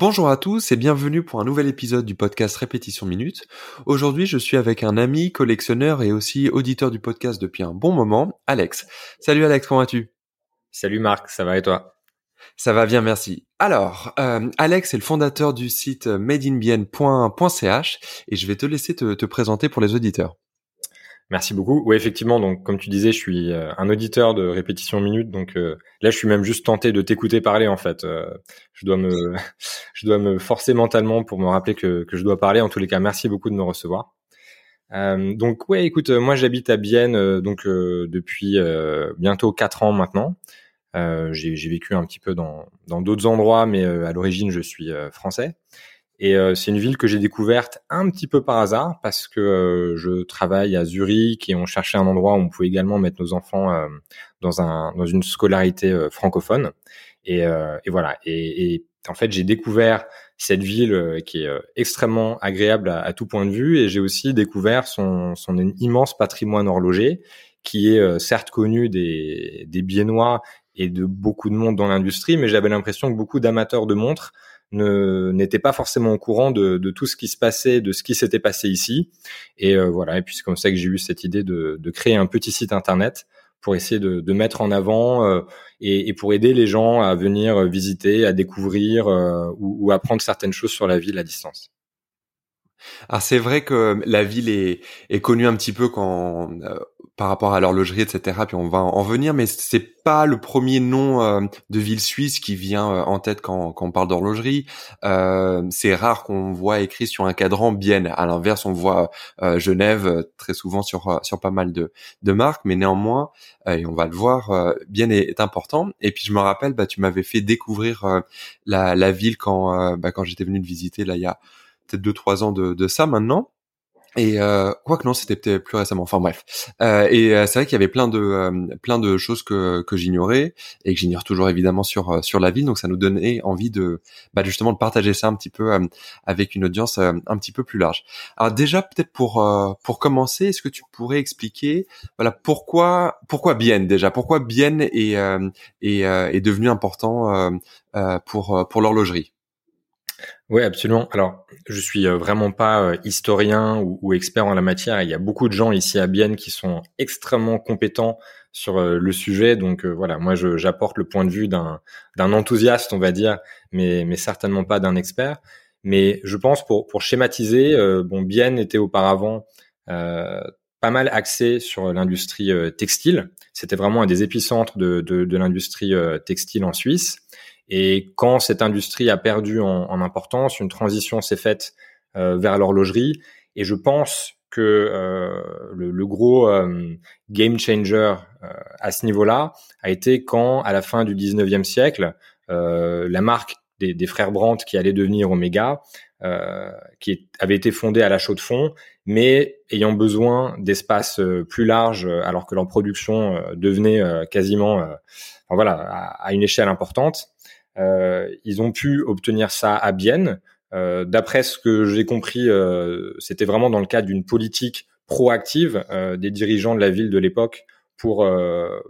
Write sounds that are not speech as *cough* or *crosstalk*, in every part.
Bonjour à tous et bienvenue pour un nouvel épisode du podcast Répétition Minute. Aujourd'hui, je suis avec un ami, collectionneur et aussi auditeur du podcast depuis un bon moment, Alex. Salut Alex, comment vas-tu? Salut Marc, ça va et toi? Ça va bien, merci. Alors, euh, Alex est le fondateur du site madeinbien.ch et je vais te laisser te, te présenter pour les auditeurs. Merci beaucoup. Oui, effectivement, donc comme tu disais, je suis euh, un auditeur de répétition minute, donc euh, là, je suis même juste tenté de t'écouter parler en fait. Euh, je dois me, *laughs* je dois me forcer mentalement pour me rappeler que, que je dois parler. En tous les cas, merci beaucoup de me recevoir. donc ouais, écoute, moi j'habite à Bienne donc depuis bientôt quatre ans maintenant. J'ai vécu un petit peu dans dans d'autres endroits, mais à l'origine je suis français. Et euh, c'est une ville que j'ai découverte un petit peu par hasard parce que euh, je travaille à Zurich et on cherchait un endroit où on pouvait également mettre nos enfants euh, dans un dans une scolarité francophone. Et, et voilà. Et, et, en fait, j'ai découvert cette ville qui est extrêmement agréable à, à, tout point de vue et j'ai aussi découvert son, son immense patrimoine horloger qui est certes connu des, des Biennois et de beaucoup de monde dans l'industrie, mais j'avais l'impression que beaucoup d'amateurs de montres ne n'était pas forcément au courant de, de, tout ce qui se passait, de ce qui s'était passé ici. Et euh, voilà. Et puis c'est comme ça que j'ai eu cette idée de, de, créer un petit site internet pour essayer de, de mettre en avant euh, et, et, pour aider les gens à venir visiter, à découvrir euh, ou, ou apprendre certaines choses sur la ville à distance. Alors c'est vrai que la ville est, est connue un petit peu quand euh, par rapport à l'horlogerie, etc. Puis on va en venir, mais c'est pas le premier nom euh, de ville suisse qui vient euh, en tête quand, quand on parle d'horlogerie. c'est rare qu'on voit écrit sur un cadran Bienne. À l'inverse, on voit Genève très souvent sur sur pas mal de, de marques, mais néanmoins, et on va le voir, Bienne est, important. Et puis je me rappelle, bah tu m'avais fait découvrir la, la ville quand bah, quand j'étais venu te visiter là il y a peut-être deux trois ans de, de ça maintenant. Et euh, quoi que non, c'était peut-être plus récemment. Enfin bref. Euh, et euh, c'est vrai qu'il y avait plein de euh, plein de choses que que j'ignorais et que j'ignore toujours évidemment sur euh, sur la ville. Donc ça nous donnait envie de bah, justement de partager ça un petit peu avec une audience un petit peu plus large. Alors déjà peut-être pour pour commencer, est-ce que tu pourrais expliquer voilà pourquoi pourquoi Bien déjà? Pourquoi Bien est est, est devenu important pour pour l'horlogerie? Oui, absolument. Alors, je suis euh, vraiment pas euh, historien ou, expert en la matière. Il y a beaucoup de gens ici à Bienne qui sont extrêmement compétents sur euh, le sujet. Donc voilà, moi, j'apporte le point de vue d'un enthousiaste, on va dire, mais, certainement pas d'un expert. Mais je pense pour, schématiser, bon, Bienne était auparavant pas mal axé sur l'industrie textile. C'était vraiment un des épicentres de l'industrie textile en Suisse. Et quand cette industrie a perdu en, en importance, une transition s'est faite euh, vers l'horlogerie. Et je pense que euh, le, le, gros euh, game changer euh, à ce niveau-là a été quand, à la fin du 19e siècle, euh, la marque des, des, frères Brandt, qui allait devenir Omega, qui avait été fondée à la chaux de fond, mais ayant besoin d'espaces plus larges, alors que leur production devenait quasiment, enfin, voilà, à, à, une échelle importante. Euh, ils ont pu obtenir ça à Bienne. Euh, d'après ce que j'ai compris, euh, c'était vraiment dans le cadre d'une politique proactive des dirigeants de la ville de l'époque pour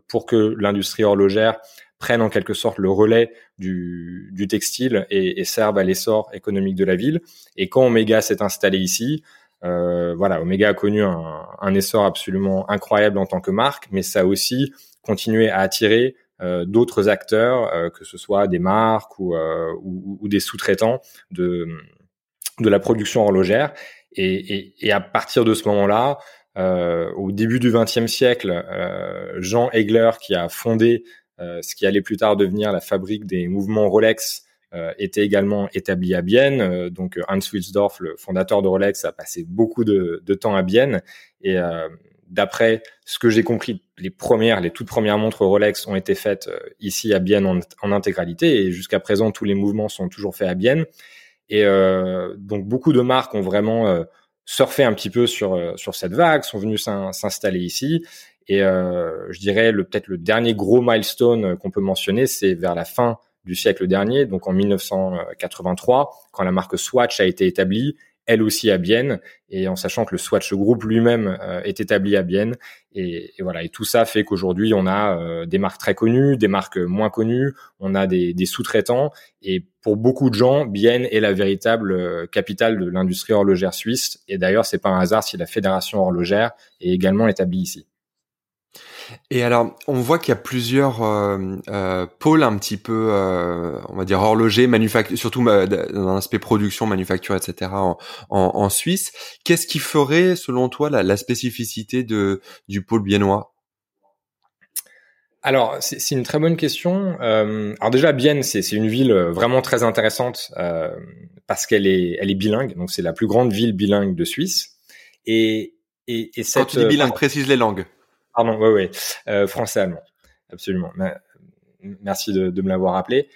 pour que l'industrie horlogère prenne en quelque sorte le relais du, du textile et, et, serve à l'essor économique de la ville. Et quand Omega s'est installé ici, euh, voilà, Omega a connu un, un, essor absolument incroyable en tant que marque, mais ça a aussi continué à attirer d'autres acteurs, euh, que ce soit des marques ou, euh, ou, ou des sous-traitants de, de la production horlogère. Et, et, à partir de ce moment-là, au début du XXe siècle, Jean Egler, qui a fondé ce qui allait plus tard devenir la fabrique des mouvements Rolex, était également établi à Bienne. donc Hans Wilsdorf, le fondateur de Rolex, a passé beaucoup de, de temps à Bienne. Et d'après ce que j'ai compris, les premières, les toutes premières montres Rolex ont été faites euh, ici à Bienne en, intégralité et jusqu'à présent tous les mouvements sont toujours faits à Bienne. Et euh, donc beaucoup de marques ont vraiment euh, surfé un petit peu sur sur cette vague, sont venus s'installer ici. Et je dirais le peut-être le dernier gros milestone qu'on peut mentionner, c'est vers la fin du siècle dernier, donc en 1983, quand la marque Swatch a été établie elle aussi à Bienne, et en sachant que le Swatch Group lui-même euh, est établi à Bienne. Et, voilà, et tout ça fait qu'aujourd'hui, on a euh, des marques très connues, des marques moins connues, on a des, sous-traitants, et pour beaucoup de gens, Bienne est la véritable euh, capitale de l'industrie horlogère suisse. Et d'ailleurs, c'est pas un hasard si la fédération horlogère est également établie ici. Et alors, on voit qu'il y a plusieurs euh, euh, pôles un petit peu, euh, on va dire horloger, manufacture, surtout dans l'aspect production, manufacture, etc. En, en, Suisse. Qu'est-ce qui ferait, selon toi, la, la spécificité de du pôle biennois? Alors, c'est une très bonne question. Euh, alors déjà, Bienne, c'est une ville vraiment très intéressante euh, parce qu'elle est, elle est bilingue. Donc, c'est la plus grande ville bilingue de Suisse. Et, et, et cette, Quand tu dis bilingue, précise les langues. Pardon, euh, français-allemand, absolument. Merci de, de me l'avoir rappelé.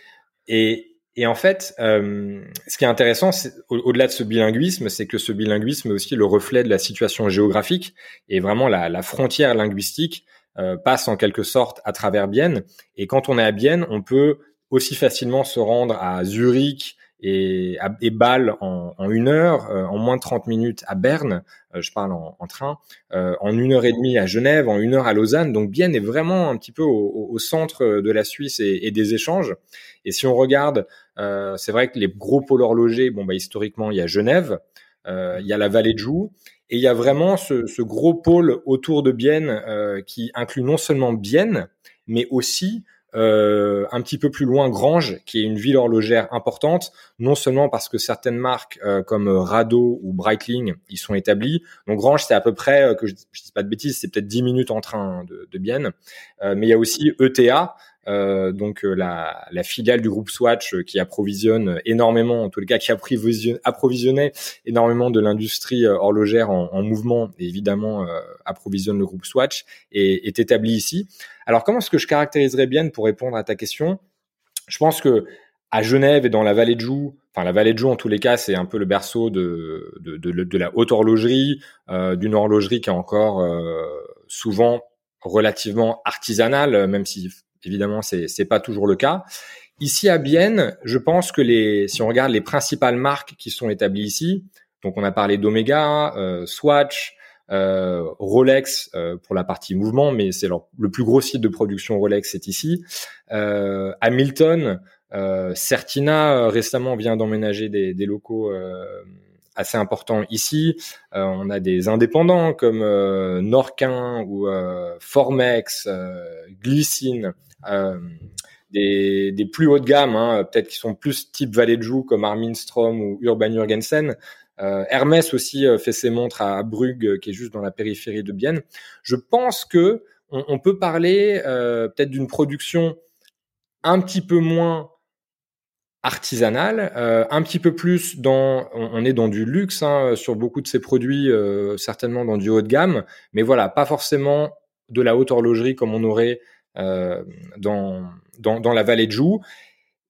Et, et en fait, euh, ce qui est intéressant, au-delà de ce bilinguisme, c'est que ce bilinguisme est aussi le reflet de la situation géographique et vraiment la, la frontière linguistique euh, passe en quelque sorte à travers Bienne. Et quand on est à Bienne, on peut aussi facilement se rendre à Zurich, et, et Bâle en, en, une heure, euh, en moins de 30 minutes à Berne, euh, je parle en, en train, euh, en une heure et demie à Genève, en une heure à Lausanne. Donc Bienne est vraiment un petit peu au, au centre de la Suisse et, et, des échanges. Et si on regarde, c'est vrai que les gros pôles horlogers, bon bah historiquement il y a Genève, il y a la vallée de Joux, et il y a vraiment ce, ce gros pôle autour de Bienne qui inclut non seulement Bienne, mais aussi euh, un petit peu plus loin, Grange, qui est une ville horlogère importante, non seulement parce que certaines marques euh, comme Rado ou Breitling y sont établies. Donc Grange, c'est à peu près, euh, que je, je dis pas de bêtises, c'est peut-être 10 minutes en train de, de Bienne. mais il y a aussi ETA, euh, donc euh, la, la, filiale du groupe Swatch euh, qui approvisionne énormément, en tout cas qui approvisionnait énormément de l'industrie horlogère en, en, mouvement, évidemment approvisionne le groupe Swatch, et est établi ici. Alors comment est-ce que je caractériserais bien pour répondre à ta question? Je pense que à Genève et dans la vallée de Joux, enfin la vallée de Joux en tous les cas, c'est un peu le berceau de, de, de, de la haute horlogerie, euh, d'une horlogerie qui est encore souvent relativement artisanale, même si Évidemment, c'est c'est pas toujours le cas. Ici à Bienne, je pense que si on regarde les principales marques qui sont établies ici, donc on a parlé d'Omega, euh, Swatch, euh, Rolex euh, pour la partie mouvement, mais c'est le plus gros site de production Rolex, c'est ici. Euh, Hamilton, Certina récemment vient d'emménager des, des locaux assez importants ici. on a des indépendants comme Norquin ou Formex, Glycine des, des, plus haut de gamme, hein, peut-être qui sont plus type Vallée de Joux comme Armin Strom ou Urban Jurgensen. Euh, Hermès aussi euh, fait ses montres à, Brugge, qui est juste dans la périphérie de Bienne. Je pense que on, peut parler peut-être d'une production un petit peu moins artisanale, euh, un petit peu plus dans, on, est dans du luxe hein, sur beaucoup de ces produits, euh, certainement dans du haut de gamme, mais voilà, pas forcément de la haute horlogerie comme on aurait euh, dans, dans, dans, la vallée de Joux.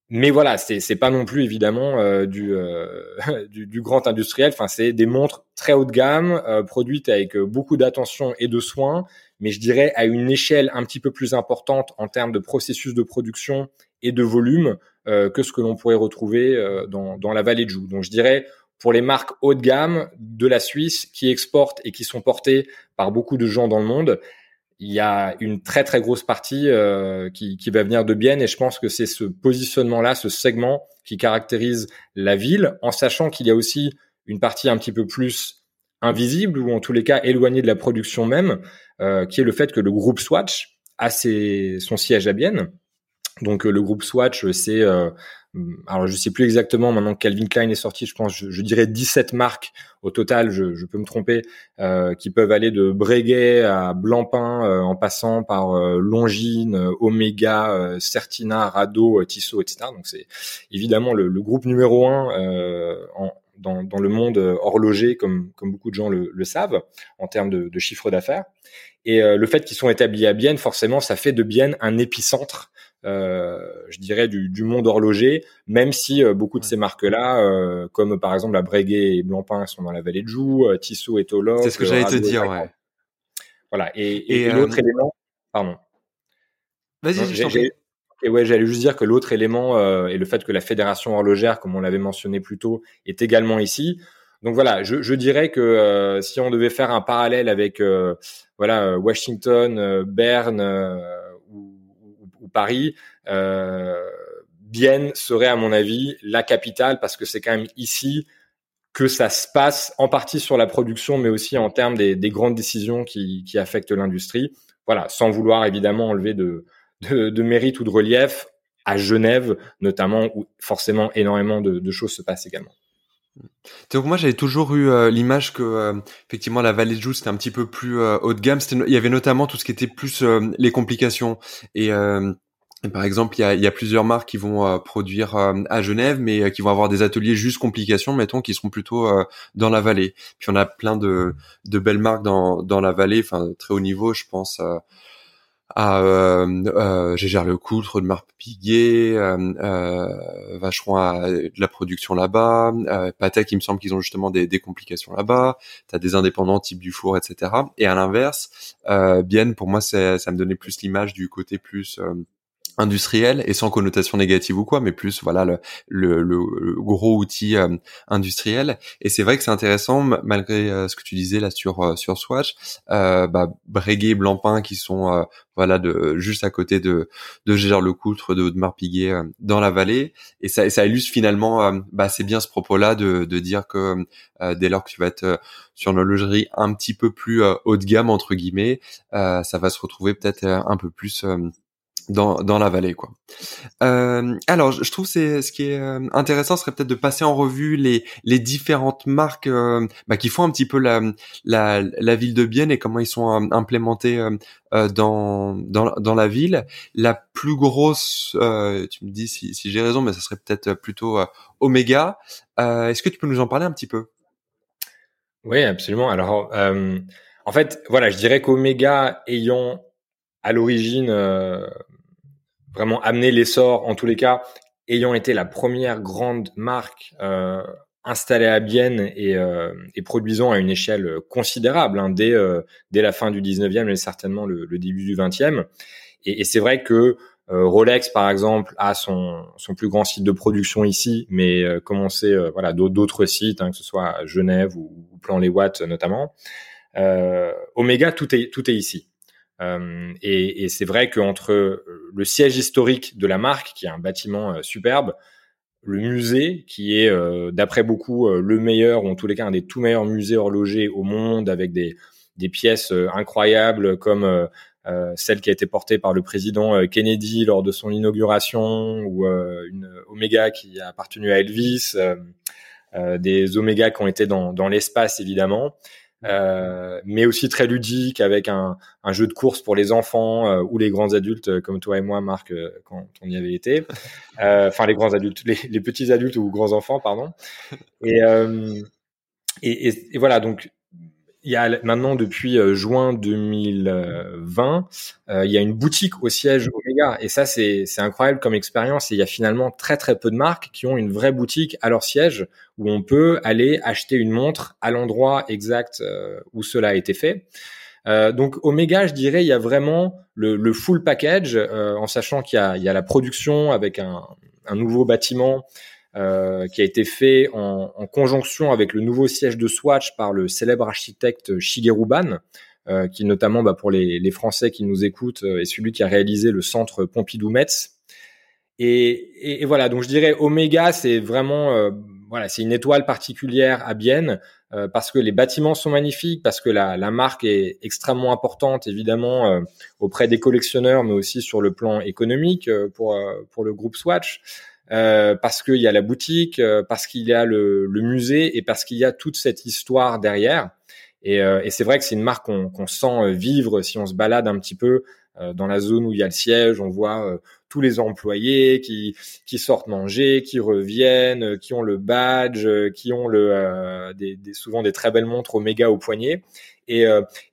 Mais voilà, c'est c'est pas non plus évidemment euh, du, euh, *laughs* du, du grand industriel. Enfin, c'est des montres très haut de gamme, produites avec beaucoup d'attention et de soins, mais je dirais à une échelle un petit peu plus importante en termes de processus de production et de volume que ce que l'on pourrait retrouver dans, dans la vallée de Joux. Donc je dirais pour les marques haut de gamme de la Suisse qui exportent et qui sont portées par beaucoup de gens dans le monde, il y a une très très grosse partie euh, qui, qui, va venir de Bienne et je pense que c'est ce positionnement-là, ce segment qui caractérise la ville, en sachant qu'il y a aussi une partie un petit peu plus invisible ou en tous les cas éloignée de la production même, euh, qui est le fait que le groupe Swatch a ses, son siège à Bienne. Donc euh, le groupe Swatch, c'est euh, alors je sais plus exactement maintenant que Calvin Klein est sorti, je pense, je, dirais 17 marques au total, je, peux me tromper, euh, qui peuvent aller de Breguet à Blancpain, euh, en passant par euh, Longines, Omega, Certina, Rado, Tissot, etc. Donc c'est évidemment le, groupe numéro un en, dans, dans, le monde horloger, comme, comme beaucoup de gens le, savent, en termes de, de chiffre d'affaires. Et le fait qu'ils sont établis à Bienne, forcément, ça fait de Bienne un épicentre je dirais, du, monde horloger, même si beaucoup de ces marques-là, comme par exemple la Breguet et Blancpain, sont dans la vallée de Joux, Tissot et Tolo. C'est ce que j'allais te dire, ouais. Voilà. Et, l'autre élément, pardon. Vas-y, je et ouais, j'allais juste dire que l'autre élément euh, est le fait que la fédération horlogère, comme on l'avait mentionné plus tôt, est également ici. Donc voilà, je, je dirais que euh, si on devait faire un parallèle avec euh, voilà Washington, Berne Paris, Bienne serait à mon avis la capitale parce que c'est quand même ici que ça se passe en partie sur la production, mais aussi en termes des, des grandes décisions qui, affectent l'industrie. Voilà, sans vouloir évidemment enlever de mérite ou de relief à Genève, notamment, où forcément énormément de, choses se passent également. Donc moi j'avais toujours eu euh, l'image que euh, effectivement la vallée de Joux c'était un petit peu plus euh, haut de gamme. Il y avait notamment tout ce qui était plus les complications et, par exemple il y a, y a, plusieurs marques qui vont produire à Genève mais qui vont avoir des ateliers juste complications mettons qui seront plutôt dans la vallée. Puis on a plein de, de belles marques dans, dans la vallée, enfin très haut niveau je pense à euh, euh, Gégère le Coultre de Marc Piguet, euh, euh, Vacheron a de la production là-bas, euh, Patek il me semble qu'ils ont justement des, des complications là-bas, t'as des indépendants type du four, etc. Et à l'inverse, euh, Bien pour moi ça me donnait plus l'image du côté plus euh, industriel et sans connotation négative ou quoi, mais plus voilà le, le, le gros outil euh, industriel. Et c'est vrai que c'est intéressant malgré euh, ce que tu disais là sur euh, sur Swatch, euh, bah, Breguet et Blancpain qui sont voilà de juste à côté de de Gérard Lecoutre, de Audemars Piguet dans la vallée. Et ça, ça illustre finalement, bah, c'est bien ce propos-là de, de dire que dès lors que tu vas être sur une horlogerie un petit peu plus haut de gamme entre guillemets, ça va se retrouver peut-être un peu plus dans, dans la vallée quoi. Euh, alors je trouve c'est ce qui est euh, intéressant serait peut-être de passer en revue les les différentes marques euh, bah, qui font un petit peu la, la, la ville de Bienne et comment ils sont euh, implémentés dans, dans dans la ville. La plus grosse, tu me dis si, si j'ai raison, mais ça serait peut-être plutôt Omega. Est-ce que tu peux nous en parler un petit peu? Oui, absolument. Alors en fait, voilà, je dirais qu'Omega ayant à l'origine vraiment amener l'essor, en tous les cas, ayant été la première grande marque euh, installée à Bienne et, euh, et, produisant à une échelle considérable hein, dès, euh, dès la fin du 19e et certainement le, le début du 20e. Et, et c'est vrai que euh, Rolex, par exemple, a son, son plus grand site de production ici, mais euh, comme on sait, voilà, d'autres sites, hein, que ce soit Genève ou, ou Plan-les-Watts notamment. Omega, tout est, tout est ici. Euh, et, et c'est vrai qu'entre euh, le siège historique de la marque, qui est un bâtiment euh, superbe, le musée, qui est d'après beaucoup le meilleur, ou en tous les cas un des tout meilleurs musées horlogers au monde, avec des, des pièces incroyables comme celle qui a été portée par le président Kennedy lors de son inauguration, ou une Omega qui a appartenu à Elvis, des Omega qui ont été dans, dans l'espace évidemment. Euh, mais aussi très ludique avec un, un, jeu de course pour les enfants euh, ou les grands adultes euh, comme toi et moi, Marc, quand on y avait été. Enfin, les grands adultes, les, les, petits adultes ou grands enfants, pardon. Et, et, et, et voilà, donc il y a maintenant depuis euh, juin 2020, euh, il y a une boutique au siège Omega et ça c'est c'est incroyable comme expérience et il y a finalement très très peu de marques qui ont une vraie boutique à leur siège où on peut aller acheter une montre à l'endroit exact euh, où cela a été fait. donc Omega, je dirais, il y a vraiment le, le full package en sachant qu'il y a, il y a la production avec un, un nouveau bâtiment euh, qui a été fait en, en, conjonction avec le nouveau siège de Swatch par le célèbre architecte Shigeru Ban, euh, qui notamment bah, pour les, les, Français qui nous écoutent euh, est celui qui a réalisé le centre Pompidou-Metz. Et, et, voilà, donc je dirais Omega, c'est vraiment euh, voilà, c'est une étoile particulière à Bienne parce que les bâtiments sont magnifiques, parce que la, la marque est extrêmement importante évidemment auprès des collectionneurs, mais aussi sur le plan économique pour pour le groupe Swatch. Euh, parce qu'il y a la boutique, euh, parce qu'il y a le, le, musée et parce qu'il y a toute cette histoire derrière. Et, euh, et c'est vrai que c'est une marque qu'on sent vivre si on se balade un petit peu dans la zone où il y a le siège, on voit tous les employés qui qui sortent manger, qui reviennent, qui ont le badge, qui ont le des, des, souvent des très belles montres Omega au poignet. Et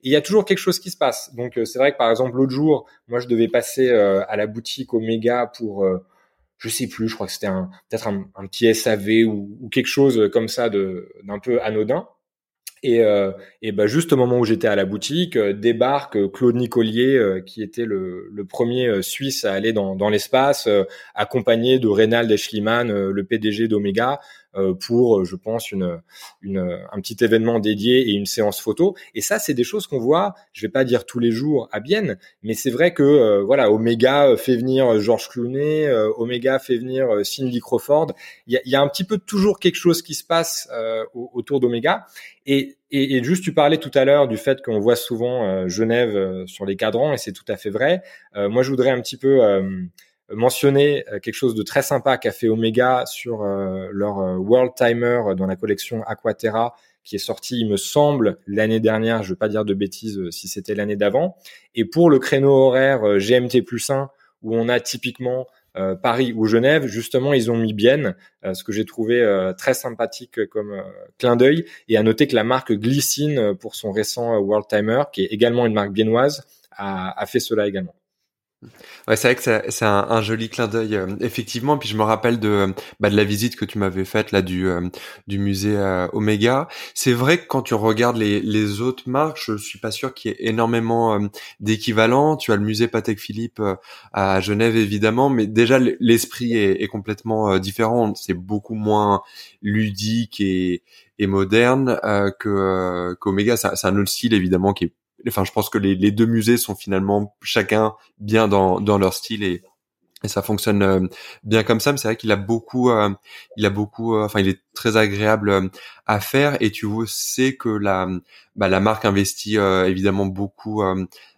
il y a toujours quelque chose qui se passe. Donc c'est vrai que par exemple l'autre jour, moi je devais passer à la boutique Omega pour je sais plus, je crois que c'était un peut-être un, petit SAV ou, ou, quelque chose comme ça de d'un peu anodin. Et, euh, et bah juste au moment où j'étais à la boutique, euh, débarque euh, Claude Nicolier, euh, qui était le, le, premier Suisse à aller dans, dans l'espace, accompagné de Reynald Schliemann, le PDG d'Omega, euh, pour, euh, je pense, une, une, un petit événement dédié et une séance photo. Et ça, c'est des choses qu'on voit, je vais pas dire tous les jours à Bienne, mais c'est vrai que euh, voilà, Omega fait venir George Clooney, Omega fait venir Cindy Crawford. Il y a, y a, un petit peu toujours quelque chose qui se passe autour d'Omega. Et, et, et, juste, tu parlais tout à l'heure du fait qu'on voit souvent Genève sur les cadrans, et c'est tout à fait vrai. moi, je voudrais un petit peu mentionner euh, quelque chose de très sympa qu'a fait Omega sur euh, leur euh, World Timer dans la collection Aquaterra qui est sorti, il me semble, l'année dernière, je veux pas dire de bêtises si c'était l'année d'avant. Et pour le créneau horaire GMT plus 1, où on a typiquement Paris ou Genève, justement, ils ont mis bien, ce que j'ai trouvé très sympathique comme clin d'œil. Et à noter que la marque Glycine, pour son récent World Timer, qui est également une marque biennoise, a, a fait cela également. Ouais, c'est vrai que c'est un, un, joli clin d'œil, euh, effectivement. Puis je me rappelle de, bah, de la visite que tu m'avais faite là du, euh, du musée euh, Omega. C'est vrai que quand tu regardes les, les autres marques, je suis pas sûr qu'il y ait énormément d'équivalents. Tu as le musée Patek Philippe à Genève évidemment, mais déjà l'esprit est, est, complètement différent. C'est beaucoup moins ludique et, et moderne que qu'Omega. C'est un autre style évidemment qui est enfin, je pense que les, deux musées sont finalement chacun bien dans, leur style et, ça fonctionne euh, bien comme ça. Mais c'est vrai qu'il a beaucoup, euh, il a beaucoup, euh, enfin, il est très agréable à faire et tu sais que la, bah, marque investit évidemment beaucoup.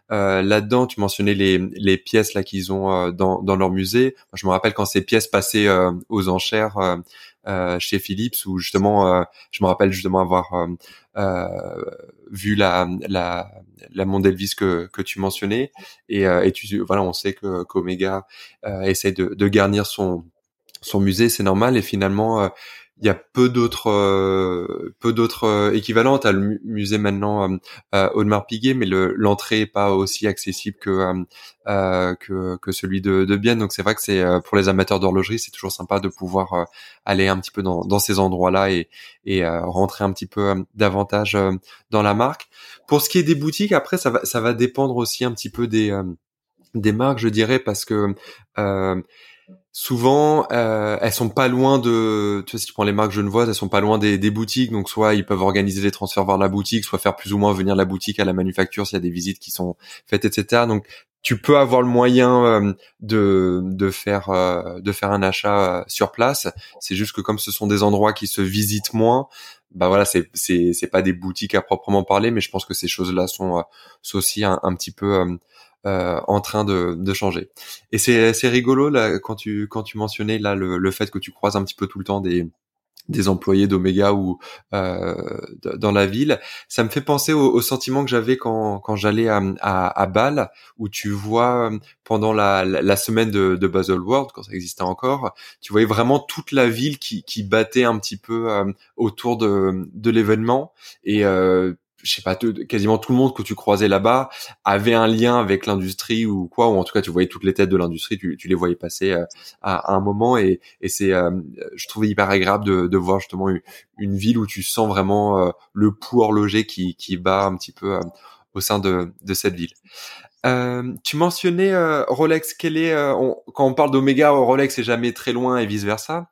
là-dedans, tu mentionnais les, pièces là qu'ils ont dans, dans leur musée. je me rappelle quand ces pièces passaient aux enchères chez Philips, où justement, je me rappelle justement avoir vu la, la, la Mondelvis que, que tu mentionnais. Et, euh, et tu, voilà, on sait que qu'Omega euh, essaie de, de garnir son, son musée, c'est normal. Et finalement, euh, il y a peu d'autres euh, peu d'autres euh, équivalents. Le musée maintenant euh, euh Audemars Piguet, mais l'entrée est pas aussi accessible que que, que celui de, de Bienne. Donc c'est vrai que c'est pour les amateurs d'horlogerie, c'est toujours sympa de pouvoir aller un petit peu dans, dans ces endroits-là et, et rentrer un petit peu davantage dans la marque. Pour ce qui est des boutiques, après ça va ça va dépendre aussi un petit peu des des marques, je dirais, parce que euh, souvent euh, elles sont pas loin de tu vois si tu prends les marques genevoises elles sont pas loin des, boutiques. Donc soit ils peuvent organiser les transferts vers la boutique soit faire plus ou moins venir la boutique à la manufacture s'il y a des visites qui sont faites etc donc tu peux avoir le moyen euh, de de faire euh, de faire un achat euh, sur place. C'est juste que comme ce sont des endroits qui se visitent moins bah voilà c'est c'est c'est pas des boutiques à proprement parler mais je pense que ces choses là sont, sont aussi un, un petit peu euh, en train de, de changer. Et c'est rigolo là quand tu quand tu mentionnais là le, le fait que tu croises un petit peu tout le temps des des employés d'Omega ou euh, dans la ville. Ça me fait penser au, au sentiment que j'avais quand, quand j'allais à, à, à, Bâle, où tu vois pendant la, la, semaine de, de Basel World, quand ça existait encore, tu voyais vraiment toute la ville qui, qui battait un petit peu euh, autour de, de l'événement. Et euh, je sais pas, quasiment tout le monde que tu croisais là-bas avait un lien avec l'industrie ou quoi, ou en tout cas tu voyais toutes les têtes de l'industrie, tu, tu, les voyais passer euh, à, un moment et, et c'est, euh, je trouvais hyper agréable de, de voir justement une, ville où tu sens vraiment euh, le pouls horloger qui, qui bat un petit peu au sein de, de cette ville. tu mentionnais Rolex, quel est quand on parle d'Omega, Rolex est jamais très loin et vice versa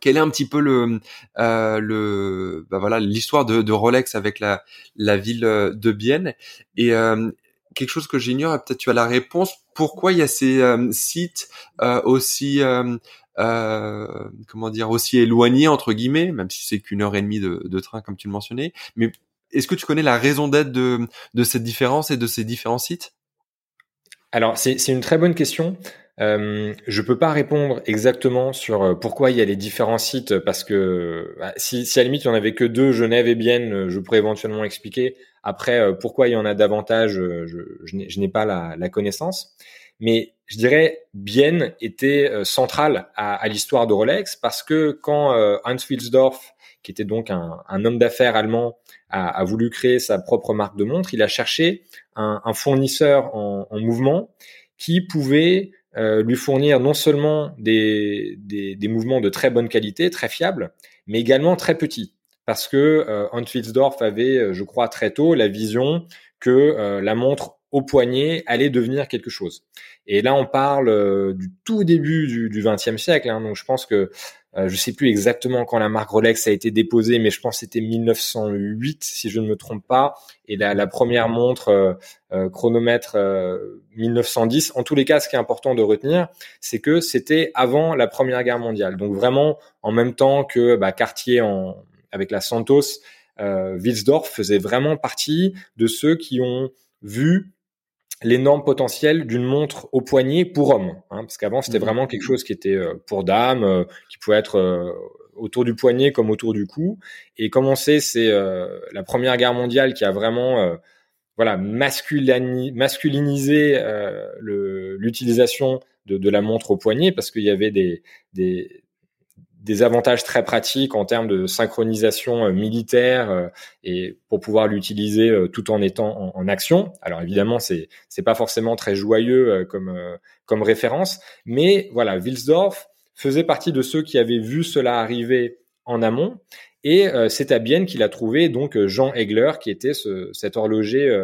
quel est un petit peu le euh, le bah voilà l'histoire de, Rolex avec la la ville euh, de Bienne. Et euh, quelque chose que j'ignore et peut-être tu as la réponse pourquoi il y a ces euh, sites aussi comment dire aussi éloignés entre guillemets même si c'est qu'une heure et demie de, de, train comme tu le mentionnais. Mais est-ce que tu connais la raison d'être de de cette différence et de ces différents sites? Alors c'est une très bonne question Euh, je peux pas répondre exactement sur euh, pourquoi il y a les différents sites parce que bah, si, si à la limite il y en avait que deux, Genève et Bienne, euh, je pourrais éventuellement expliquer. Après, pourquoi il y en a davantage, je, je n'ai pas la, la, connaissance. Mais je dirais Bienne était centrale à, à l'histoire de Rolex parce que quand Hans Wilsdorf, qui était donc un, un homme d'affaires allemand, a, a, voulu créer sa propre marque de montre, il a cherché un, un fournisseur en, en mouvement qui pouvait euh, lui fournir non seulement des, des, des, mouvements de très bonne qualité, très fiables, mais également très petits. Parce que euh, Hans avait, euh, je crois, très tôt la vision que euh, la montre au poignet allait devenir quelque chose. Et là, on parle du tout début du XXe siècle. Hein, donc, je pense que euh, je sais plus exactement quand la marque Rolex a été déposée, mais je pense que c'était 1908 si je ne me trompe pas. Et la, la première montre euh, euh chronomètre 1910. Euh, en tous les cas, ce qui est important de retenir, c'est que c'était avant la Première Guerre mondiale. Donc vraiment en même temps que bah, Cartier en, avec la Santos, euh, Wilsdorf faisait vraiment partie de ceux qui ont vu l'énorme potentiel d'une montre au poignet pour homme, hein, parce qu'avant c'était mmh. vraiment quelque chose qui était euh, pour dame, euh, qui pouvait être euh, autour du poignet comme autour du cou. Et comme on sait, c'est la Première Guerre mondiale qui a vraiment voilà masculinisé l'utilisation de, de, la montre au poignet, parce qu'il y avait des, des des avantages très pratiques en termes de synchronisation euh, militaire euh, et pour pouvoir l'utiliser euh, tout en étant en, action. Alors évidemment, c'est c'est pas forcément très joyeux comme comme référence, mais voilà, Wilsdorf faisait partie de ceux qui avaient vu cela arriver en amont. Et c'est à Bienne qu'il a trouvé donc Jean Egler, qui était ce, cet horloger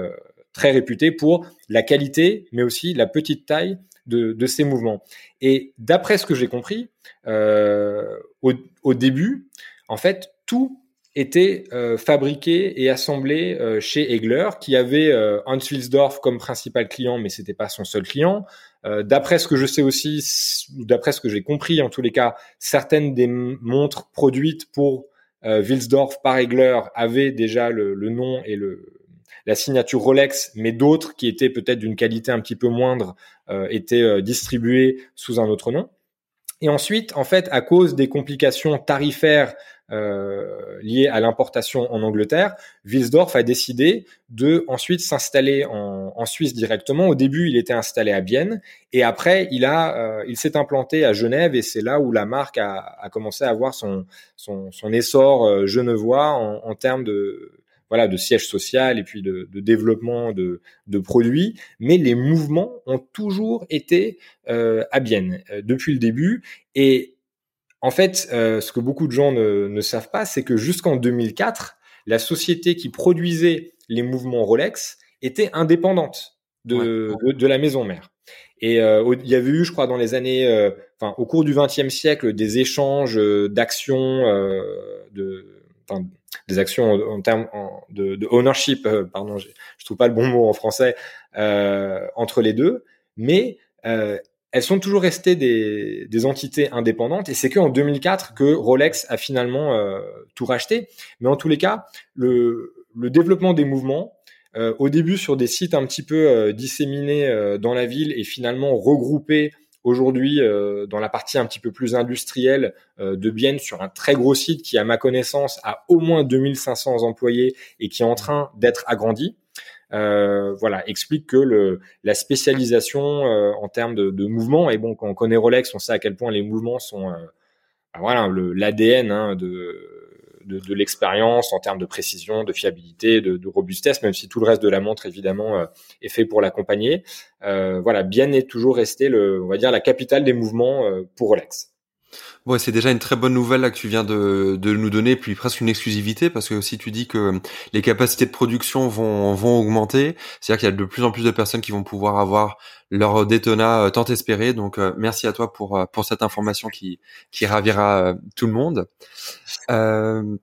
très réputé pour la qualité, mais aussi la petite taille de, de ces mouvements. Et d'après ce que j'ai compris, euh, au, au, début, en fait, tout était euh, fabriqué et assemblé euh, chez Egler, qui avait euh, Hans Wilsdorf comme principal client, mais c'était pas son seul client. Euh, d'après ce que je sais aussi, d'après ce que j'ai compris, en tous les cas, certaines des montres produites pour euh, Wilsdorf par Egler avaient déjà le, le nom et le, la signature Rolex, mais d'autres qui étaient peut-être d'une qualité un petit peu moindre euh, étaient euh, distribués sous un autre nom. Et ensuite, en fait, à cause des complications tarifaires euh, liées à l'importation en Angleterre, Wilsdorf a décidé de ensuite s'installer en, en, Suisse directement. Au début, il était installé à Bienne, et après, il a, euh, il s'est implanté à Genève, et c'est là où la marque a, a, commencé à avoir son, son, son essor euh, genevois en, en termes de voilà de siège social et puis de, de développement de, de, produits, mais les mouvements ont toujours été euh, à Bienne euh, depuis le début. Et en fait, euh, ce que beaucoup de gens ne, ne savent pas, c'est que jusqu'en 2004, la société qui produisait les mouvements Rolex était indépendante de, de, de, la maison mère. Et euh, il y avait eu, je crois, dans les années, euh, enfin, au cours du XXe siècle, des échanges d'actions, de, des actions en, termes de, ownership, euh, pardon, je, je trouve pas le bon mot en français, euh, entre les deux, mais euh, elles sont toujours restées des, des entités indépendantes et c'est qu'en 2004 que Rolex a finalement euh, tout racheté. Mais en tous les cas, le, le développement des mouvements, euh, au début sur des sites un petit peu disséminés dans la ville et finalement regroupés aujourd'hui euh, dans la partie un petit peu plus industrielle euh, de Bienne sur un très gros site qui, à ma connaissance, a au moins 2500 employés et qui est en train d'être agrandi. Euh, voilà, explique que le, la spécialisation euh, en termes de, de mouvement, et bon, quand on connaît Rolex, on sait à quel point les mouvements sont, euh, bah voilà, l'ADN hein, de de, l'expérience en termes de précision, de fiabilité, de, de, robustesse, même si tout le reste de la montre évidemment euh, est fait pour l'accompagner. Euh, voilà, bien est toujours resté le, on va dire la capitale des mouvements euh, pour Rolex. Bon, c'est déjà une très bonne nouvelle là que tu viens de, de nous donner, puis presque une exclusivité, parce que si tu dis que les capacités de production vont, vont augmenter, c'est-à-dire qu'il y a de plus en plus de personnes qui vont pouvoir avoir leur Daytona tant espéré. Donc, merci à toi pour, pour cette information qui, qui ravira tout le monde. Euh,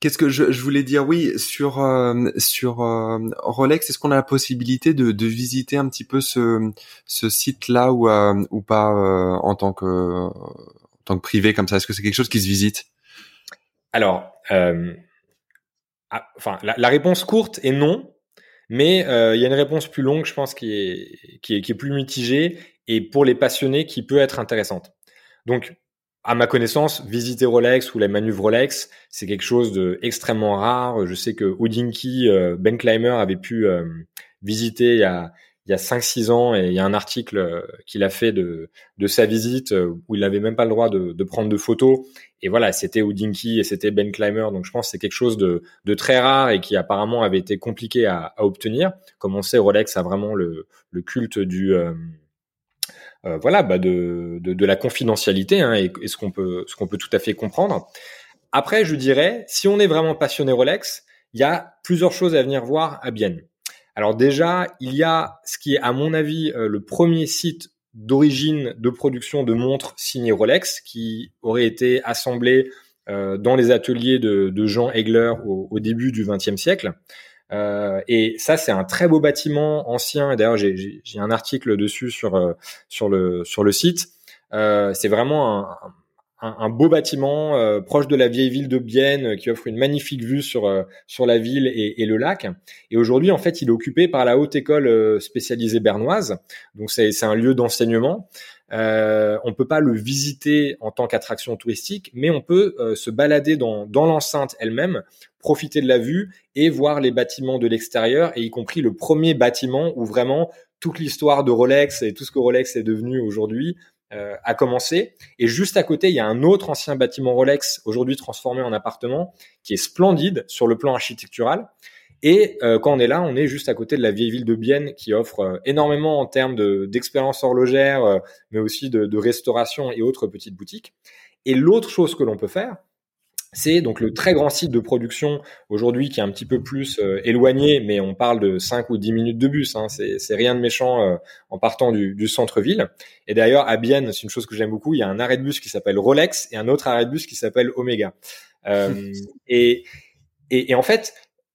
Qu'est-ce que je, je, voulais dire? Oui, sur euh, sur euh, Rolex, est-ce qu'on a la possibilité de, de, visiter un petit peu ce, ce site-là ou euh, ou pas en tant que tant privé comme ça Est-ce que c'est quelque chose qui se visite? Alors, ah, enfin, la, réponse courte est non, mais il y a une réponse plus longue, je pense, qui est qui est, plus mitigée et pour les passionnés qui peut être intéressante. Donc, à ma connaissance, visiter Rolex ou la manœuvre Rolex, c'est quelque chose de extrêmement rare. Je sais que Houdinki, euh, Ben Clymer avait pu euh, visiter il y a, il y a 5-6 ans et il y a un article euh, qu'il a fait de, de sa visite où il n'avait même pas le droit de, de, prendre de photos. Et voilà, c'était Houdinki et c'était Ben Clymer. Donc je pense que c'est quelque chose de, de, très rare et qui apparemment avait été compliqué à, à, obtenir. Comme on sait, Rolex a vraiment le, le culte du... Euh, voilà, bah de, de, la confidentialité hein, et, ce qu'on peut, peut tout à fait comprendre. Après, je dirais, si on est vraiment passionné Rolex, il y a plusieurs choses à venir voir à Bienne. Alors déjà, il y a ce qui est à mon avis euh, le premier site d'origine de production de montres signées Rolex qui aurait été assemblé euh, dans les ateliers de, Jean Egler au, début du XXe siècle. Euh, et ça, c'est un très beau bâtiment ancien. D'ailleurs, j'ai un article dessus sur sur le sur le site. C'est vraiment un, un, un, beau bâtiment euh, proche de la vieille ville de Bienne qui offre une magnifique vue sur euh, sur la ville et, et le lac. Et aujourd'hui, en fait, il est occupé par la haute école spécialisée bernoise. Donc, c'est un lieu d'enseignement. Euh, on peut pas le visiter en tant qu'attraction touristique, mais on peut se balader dans, dans l'enceinte elle-même profiter de la vue et voir les bâtiments de l'extérieur, et y compris le premier bâtiment où vraiment toute l'histoire de Rolex et tout ce que Rolex est devenu aujourd'hui euh, a commencé. Et juste à côté, il y a un autre ancien bâtiment Rolex, aujourd'hui transformé en appartement, qui est splendide sur le plan architectural. Et euh, quand on est là, on est juste à côté de la vieille ville de Bienne qui offre euh, énormément en termes d'expérience horlogère, mais aussi de, de, restauration et autres petites boutiques. Et l'autre chose que l'on peut faire, c'est donc le très grand site de production aujourd'hui qui est un petit peu plus euh, éloigné, mais on parle de 5 ou 10 minutes de bus. Hein, c'est rien de méchant euh, en partant du, du centre-ville. Et d'ailleurs, à Bienne, c'est une chose que j'aime beaucoup, il y a un arrêt de bus qui s'appelle Rolex et un autre arrêt de bus qui s'appelle Omega. Euh, *laughs* et, et, et, en fait,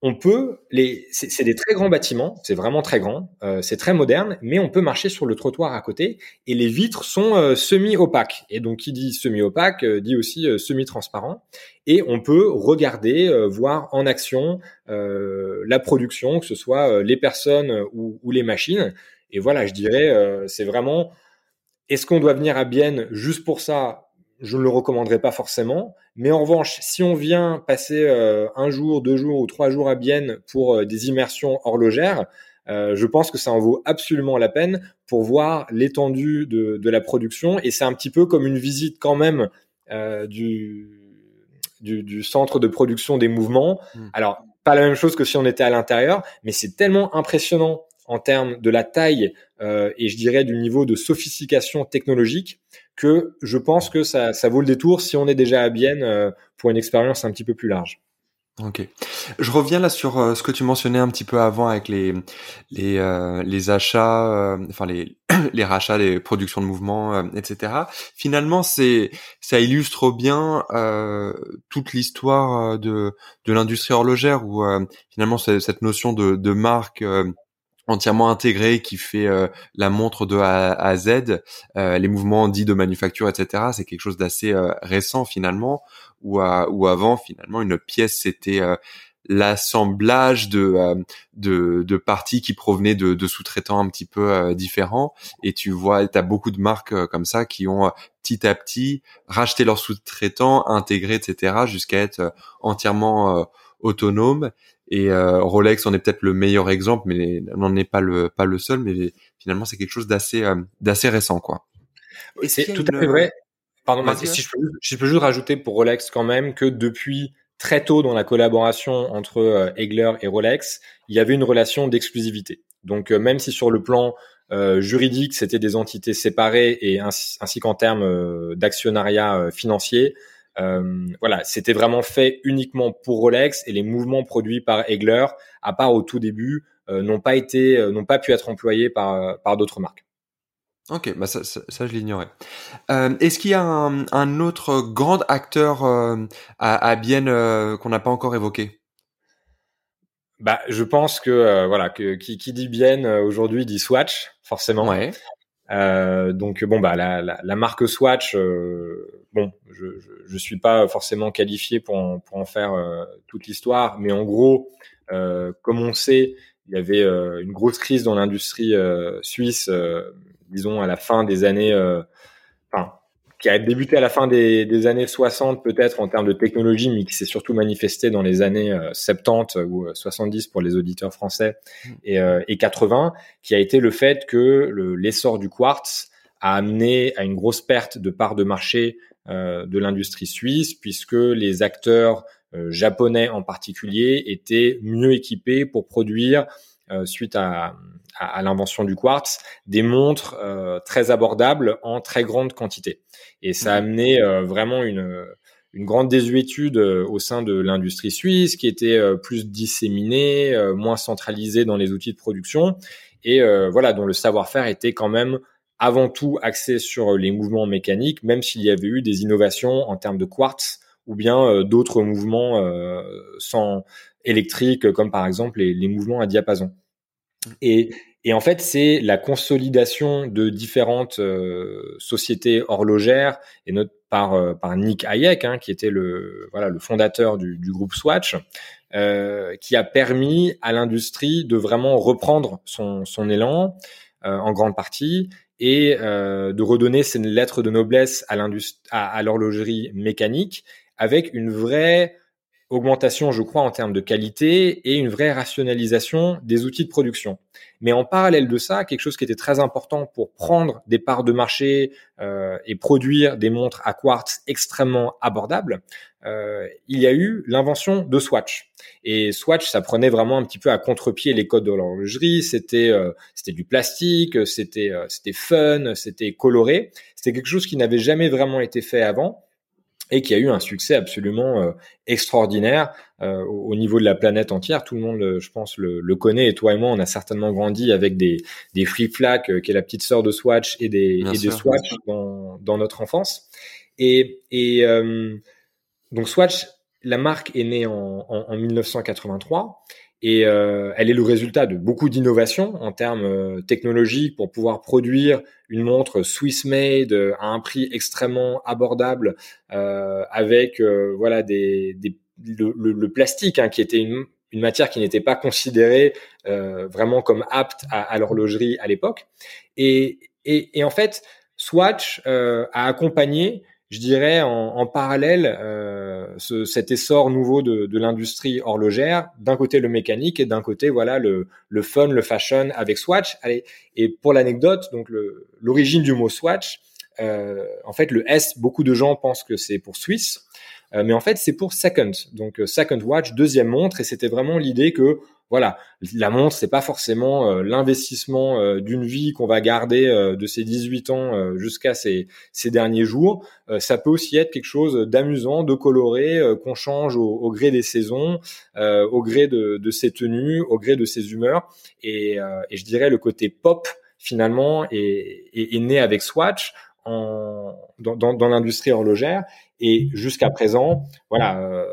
on peut les c'est des très grands bâtiments, c'est vraiment très grand, euh, c'est très moderne, mais on peut marcher sur le trottoir à côté et les vitres sont euh, semi-opaques. Et donc qui dit semi-opaque euh, dit aussi semi-transparent et on peut regarder, voir en action la production, que ce soit les personnes ou, ou, les machines. Et voilà, je dirais, c'est vraiment est-ce qu'on doit venir à Bienne juste pour ça je ne le recommanderais pas forcément. Mais en revanche, si on vient passer euh, un jour, deux jours ou trois jours à Bienne pour euh, des immersions horlogères, euh, je pense que ça en vaut absolument la peine pour voir l'étendue de, de, la production. Et c'est un petit peu comme une visite quand même du, du, du, centre de production des mouvements. Mmh. Alors, pas la même chose que si on était à l'intérieur, mais c'est tellement impressionnant en termes de la taille et je dirais du niveau de sophistication technologique que je pense que ça, ça vaut le détour si on est déjà à Bienne euh, pour une expérience un petit peu plus large. Ok. Je reviens là sur euh, ce que tu mentionnais un petit peu avant avec les les, euh, les achats, enfin les *clears throat* les rachats, les productions de mouvements, etc. Finalement, c'est ça illustre bien toute l'histoire de de l'industrie horlogère où finalement cette notion de de marque entièrement intégré qui fait euh, la montre de A à Z, euh, les mouvements dits de manufacture, etc. C'est quelque chose d'assez euh, récent finalement, où, où avant finalement une pièce c'était l'assemblage de, de, de parties qui provenaient de, de sous-traitants un petit peu différents. Et tu vois, tu as beaucoup de marques comme ça qui ont petit à petit racheté leurs sous-traitants, intégré, etc., jusqu'à être entièrement autonomes et euh, Rolex en est peut-être le meilleur exemple, mais n'en est pas le pas le seul. Mais finalement, c'est quelque chose d'assez euh, d'assez récent, quoi. C'est tout à fait vrai. Pardon, si je, peux, je peux juste rajouter pour Rolex quand même que depuis très tôt dans la collaboration entre euh, Egler et Rolex, il y avait une relation d'exclusivité. Donc même si sur le plan euh, juridique, c'était des entités séparées et ainsi, ainsi qu'en termes d'actionnariat financier, euh, voilà, c'était vraiment fait uniquement pour Rolex et les mouvements produits par Egler, à part au tout début, euh, n'ont pas été, euh, n'ont pas pu être employés par par d'autres marques. Ok, bah ça, ça, ça je l'ignorais. Euh, Est-ce qu'il y a un, un, autre grand acteur euh, à, à Bienne euh, qu'on n'a pas encore évoqué? Bah, je pense que voilà, que qui, qui dit Bienne aujourd'hui dit Swatch, forcément. Ouais. Euh, donc bon bah la, la, la marque Swatch, euh, bon je, je, je suis pas forcément qualifié pour en, pour en faire euh, toute l'histoire, mais en gros comme on sait, il y avait une grosse crise dans l'industrie suisse disons à la fin des années, qui a débuté à la fin des, des années 60 peut-être en termes de technologie, mais qui s'est surtout manifesté dans les années 70 ou 70 pour les auditeurs français mmh. et, et 80, qui a été le fait que l'essor du quartz a amené à une grosse perte de part de marché euh, de l'industrie suisse, puisque les acteurs euh, japonais en particulier étaient mieux équipés pour produire, euh, suite à, à, l'invention du quartz, des montres très abordables en très grande quantité. Et ça a amené vraiment une une grande désuétude au sein de l'industrie suisse qui était plus disséminée, moins centralisée dans les outils de production et voilà dont le savoir-faire était quand même avant tout axé sur les mouvements mécaniques, même s'il y avait eu des innovations en termes de quartz ou bien euh, d'autres mouvements euh, sans électriques, comme par exemple les, mouvements à diapason. Et, et en fait, c'est la consolidation de différentes euh, sociétés horlogères, et note par, par Nick Hayek, hein, qui était le, voilà, le fondateur du, du groupe Swatch, qui a permis à l'industrie de vraiment reprendre son, son élan en grande partie et euh, de redonner ces lettres de noblesse à l'horlogerie mécanique avec une vraie augmentation, je crois, en termes de qualité et une vraie rationalisation des outils de production. Mais en parallèle de ça, quelque chose qui était très important pour prendre des parts de marché euh, et produire des montres à quartz extrêmement abordables, euh, il y a eu l'invention de Swatch. Et Swatch, ça prenait vraiment un petit peu à contre-pied les codes de l'horlogerie. C'était euh, c'était du plastique, c'était euh, c'était fun, c'était coloré. C'était quelque chose qui n'avait jamais vraiment été fait avant et qui a eu un succès absolument euh, extraordinaire euh, au niveau de la planète entière. Tout le monde, euh, je pense, le, le, connaît. Et toi et moi, on a certainement grandi avec des, des Flip Flac, qui est la petite sœur de Swatch, et des, et des Swatch dans, dans, notre enfance. Et, et donc Swatch, la marque est née en, en, en 1983 et euh, elle est le résultat de beaucoup d'innovations en termes euh, technologiques pour pouvoir produire une montre Swiss made euh, à un prix extrêmement abordable avec voilà des, des le, le, plastique hein, qui était une, une matière qui n'était pas considérée vraiment comme apte à, à l'horlogerie à l'époque. Et, et, et, en fait Swatch a accompagné je dirais en, parallèle euh, ce, cet essor nouveau de, l'industrie horlogère, d'un côté le mécanique et d'un côté voilà le, le fun, le fashion avec Swatch. Allez, et pour l'anecdote, donc l'origine du mot Swatch, euh, en fait le S, beaucoup de gens pensent que c'est pour Suisse, euh, mais en fait c'est pour second, donc second watch, deuxième montre, et c'était vraiment l'idée que voilà, la montre, c'est pas forcément euh, l'investissement euh, d'une vie qu'on va garder euh, de ses 18 ans jusqu'à ses, derniers jours. ça peut aussi être quelque chose d'amusant, de coloré, qu'on change au, gré des saisons, au gré de, ses tenues, au gré de ses humeurs. Et, je dirais le côté pop finalement est, est, né avec Swatch en, dans, dans l'industrie horlogère. Et jusqu'à présent, voilà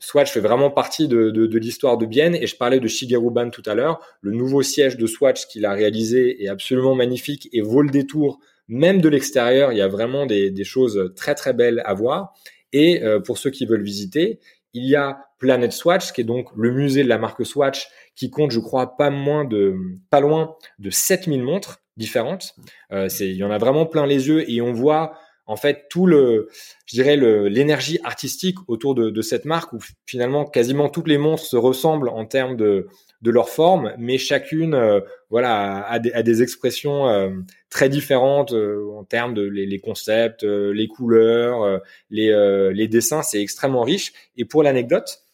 Swatch fait vraiment partie de, de, de l'histoire de Bienne et je parlais de Shigeru Ban tout à l'heure. Le nouveau siège de Swatch qu'il a réalisé est absolument magnifique et vaut le détour même de l'extérieur. Il y a vraiment des, des, choses très très belles à voir. Et euh, pour ceux qui veulent visiter, il y a Planet Swatch qui est donc le musée de la marque Swatch qui compte, je crois, pas moins de pas loin de 7000 montres différentes. Euh, il y en a vraiment plein les yeux et on voit en fait tout le, je dirais l'énergie artistique autour de, cette marque où finalement quasiment toutes les montres se ressemblent en termes de de leur forme, mais chacune, euh, voilà, a des, expressions euh, très différentes euh, en termes de les, concepts, les couleurs, les, les dessins. C'est extrêmement riche. Et pour l'anecdote,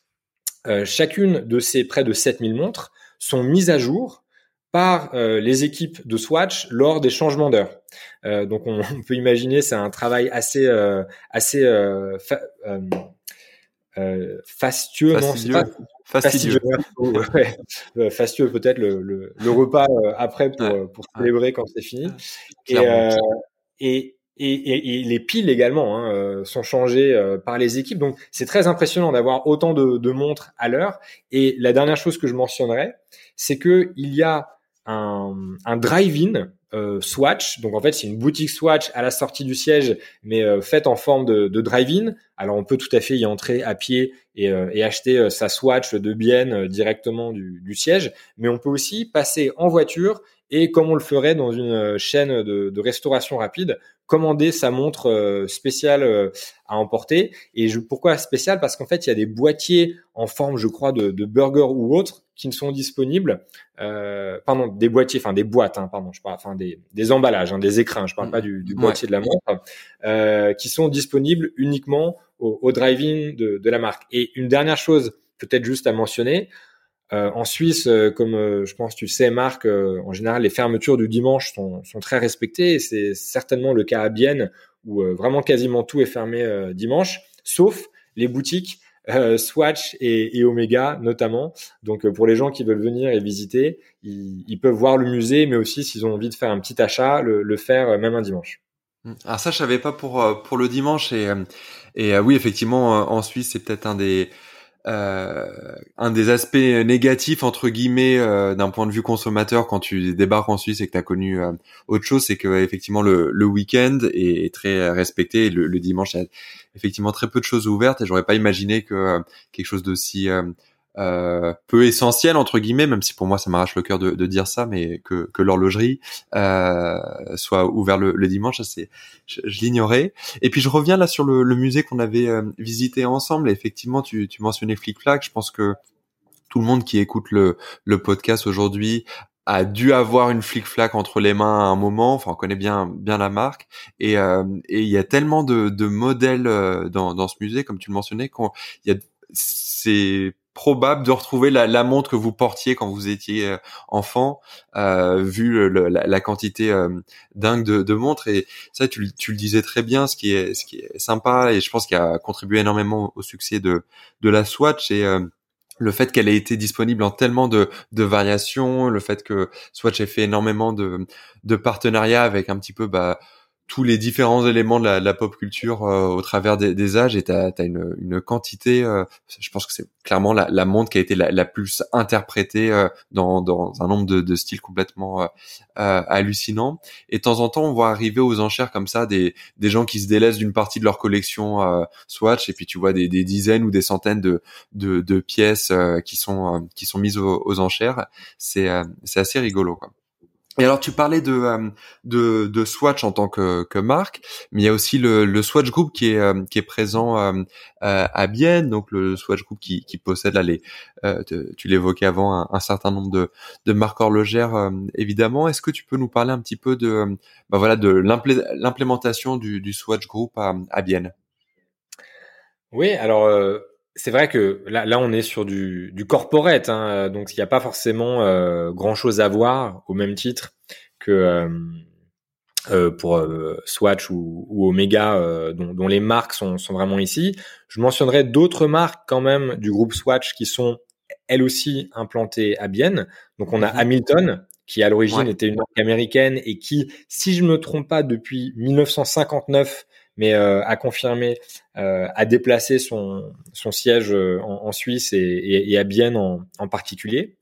chacune de ces près de 7000 montres sont mises à jour par euh, les équipes de Swatch lors des changements d'heure. Euh, donc on, peut imaginer c'est un travail assez euh, assez fastueux, fastidieux, fastidieux, *laughs* fastidieux, fastueux peut-être le, le, le, repas après pour, pour célébrer quand c'est fini. Et, et, et, et, les piles également hein, sont changées par les équipes. Donc c'est très impressionnant d'avoir autant de, de montres à l'heure. Et la dernière chose que je mentionnerai, c'est que il y a un, drive-in euh, Swatch. Donc en fait, c'est une boutique Swatch à la sortie du siège, mais euh, faite en forme de, drive-in. Alors on peut tout à fait y entrer à pied et, euh, et acheter euh, sa Swatch de Bienne directement du, siège, mais on peut aussi passer en voiture et comme on le ferait dans une chaîne de restauration rapide, commander sa montre spéciale à emporter. Et je, pourquoi spéciale? Parce qu'en fait, il y a des boîtiers en forme, je crois, de, de burger ou autre qui ne sont disponibles. Euh, pardon, des boîtiers, enfin des boîtes, hein, pardon, je parle, enfin des, des emballages, hein, des écrins. Je parle pas du, du boîtier de la montre, euh, qui sont disponibles uniquement au, au drive-in de, de la marque. Et une dernière chose, peut-être juste à mentionner. Euh, en Suisse, euh, comme euh, je pense tu sais, Marc, euh, en général, les fermetures du dimanche sont, sont très respectées. Et c'est certainement le cas à Bienne, où vraiment quasiment tout est fermé dimanche, sauf les boutiques Swatch et, et, Omega notamment. Donc pour les gens qui veulent venir et visiter, ils, ils, peuvent voir le musée, mais aussi s'ils ont envie de faire un petit achat, le, le faire même un dimanche. Mmh. Alors ça, je savais pas pour pour le dimanche et et oui, effectivement, en Suisse, c'est peut-être un des euh, un des aspects négatifs entre guillemets euh, d'un point de vue consommateur quand tu débarques en Suisse et que tu as connu euh, autre chose, c'est que effectivement le, week-end est, très respecté. le, le, dimanche, a effectivement très peu de choses ouvertes et j'aurais pas imaginé que quelque chose d'aussi euh, peu essentiel entre guillemets, même si pour moi ça m'arrache le cœur de, de, dire ça, mais que, que l'horlogerie euh, soit ouvert le, le dimanche, c'est je, je l'ignorais. Et puis je reviens là sur le, le musée qu'on avait euh, visité ensemble. Et effectivement, tu, tu mentionnais Flick Flack. Je pense que tout le monde qui écoute le, le podcast aujourd'hui a dû avoir une flic flac entre les mains à un moment. Enfin, on connaît bien bien la marque et euh, et il y a tellement de, de modèles euh, dans, dans ce musée, comme tu le mentionnais, qu'il y a c'est probable de retrouver la, la, montre que vous portiez quand vous étiez euh, enfant, euh, vu le, la, la, quantité euh, dingue de, de, montres. Et ça, tu, tu, le disais très bien, ce qui est, ce qui est sympa et je pense qu'il a contribué énormément au succès de, de la Swatch et euh, le fait qu'elle ait été disponible en tellement de, de, variations, le fait que Swatch ait fait énormément de, de partenariats avec un petit peu bah, tous les différents éléments de la, de la pop culture euh, au travers des, des, âges et tu as, une, une, quantité, euh, je pense que c'est clairement la, la, montre qui a été la, la plus interprétée euh, dans, dans, un nombre de, de styles complètement hallucinants. Et de temps en temps, on voit arriver aux enchères comme ça des, des gens qui se délaissent d'une partie de leur collection Swatch et puis tu vois des, des dizaines ou des centaines de, de, de pièces qui, sont, qui sont mises aux, aux enchères. C'est assez rigolo. Quoi. Et alors tu parlais de, euh, de, de Swatch en tant que, que marque, mais il y a aussi le, le Swatch Group qui est euh, qui est présent euh, à Bienne, donc le Swatch Group qui, qui possède là les, tu l'évoquais avant un, certain nombre de, de marques horlogères évidemment. Est-ce que tu peux nous parler un petit peu de bah voilà de l'implémentation du, du Swatch Group à, à Bienne? Oui, alors c'est vrai que là, là, on est sur du, du corporate, hein, donc il n'y a pas forcément euh, grand-chose à voir au même titre que euh, euh, pour euh, Swatch ou, ou Omega, euh, dont, dont, les marques sont, sont, vraiment ici. Je mentionnerai d'autres marques quand même du groupe Swatch qui sont elles aussi implantées à Bienne. Donc on a mhm. Hamilton, qui à l'origine était une marque américaine et qui, si je me trompe pas, depuis 1959 mais euh, a confirmé, euh, a déplacé son, son siège euh, en, en Suisse et, et, et, à Bienne en, en particulier.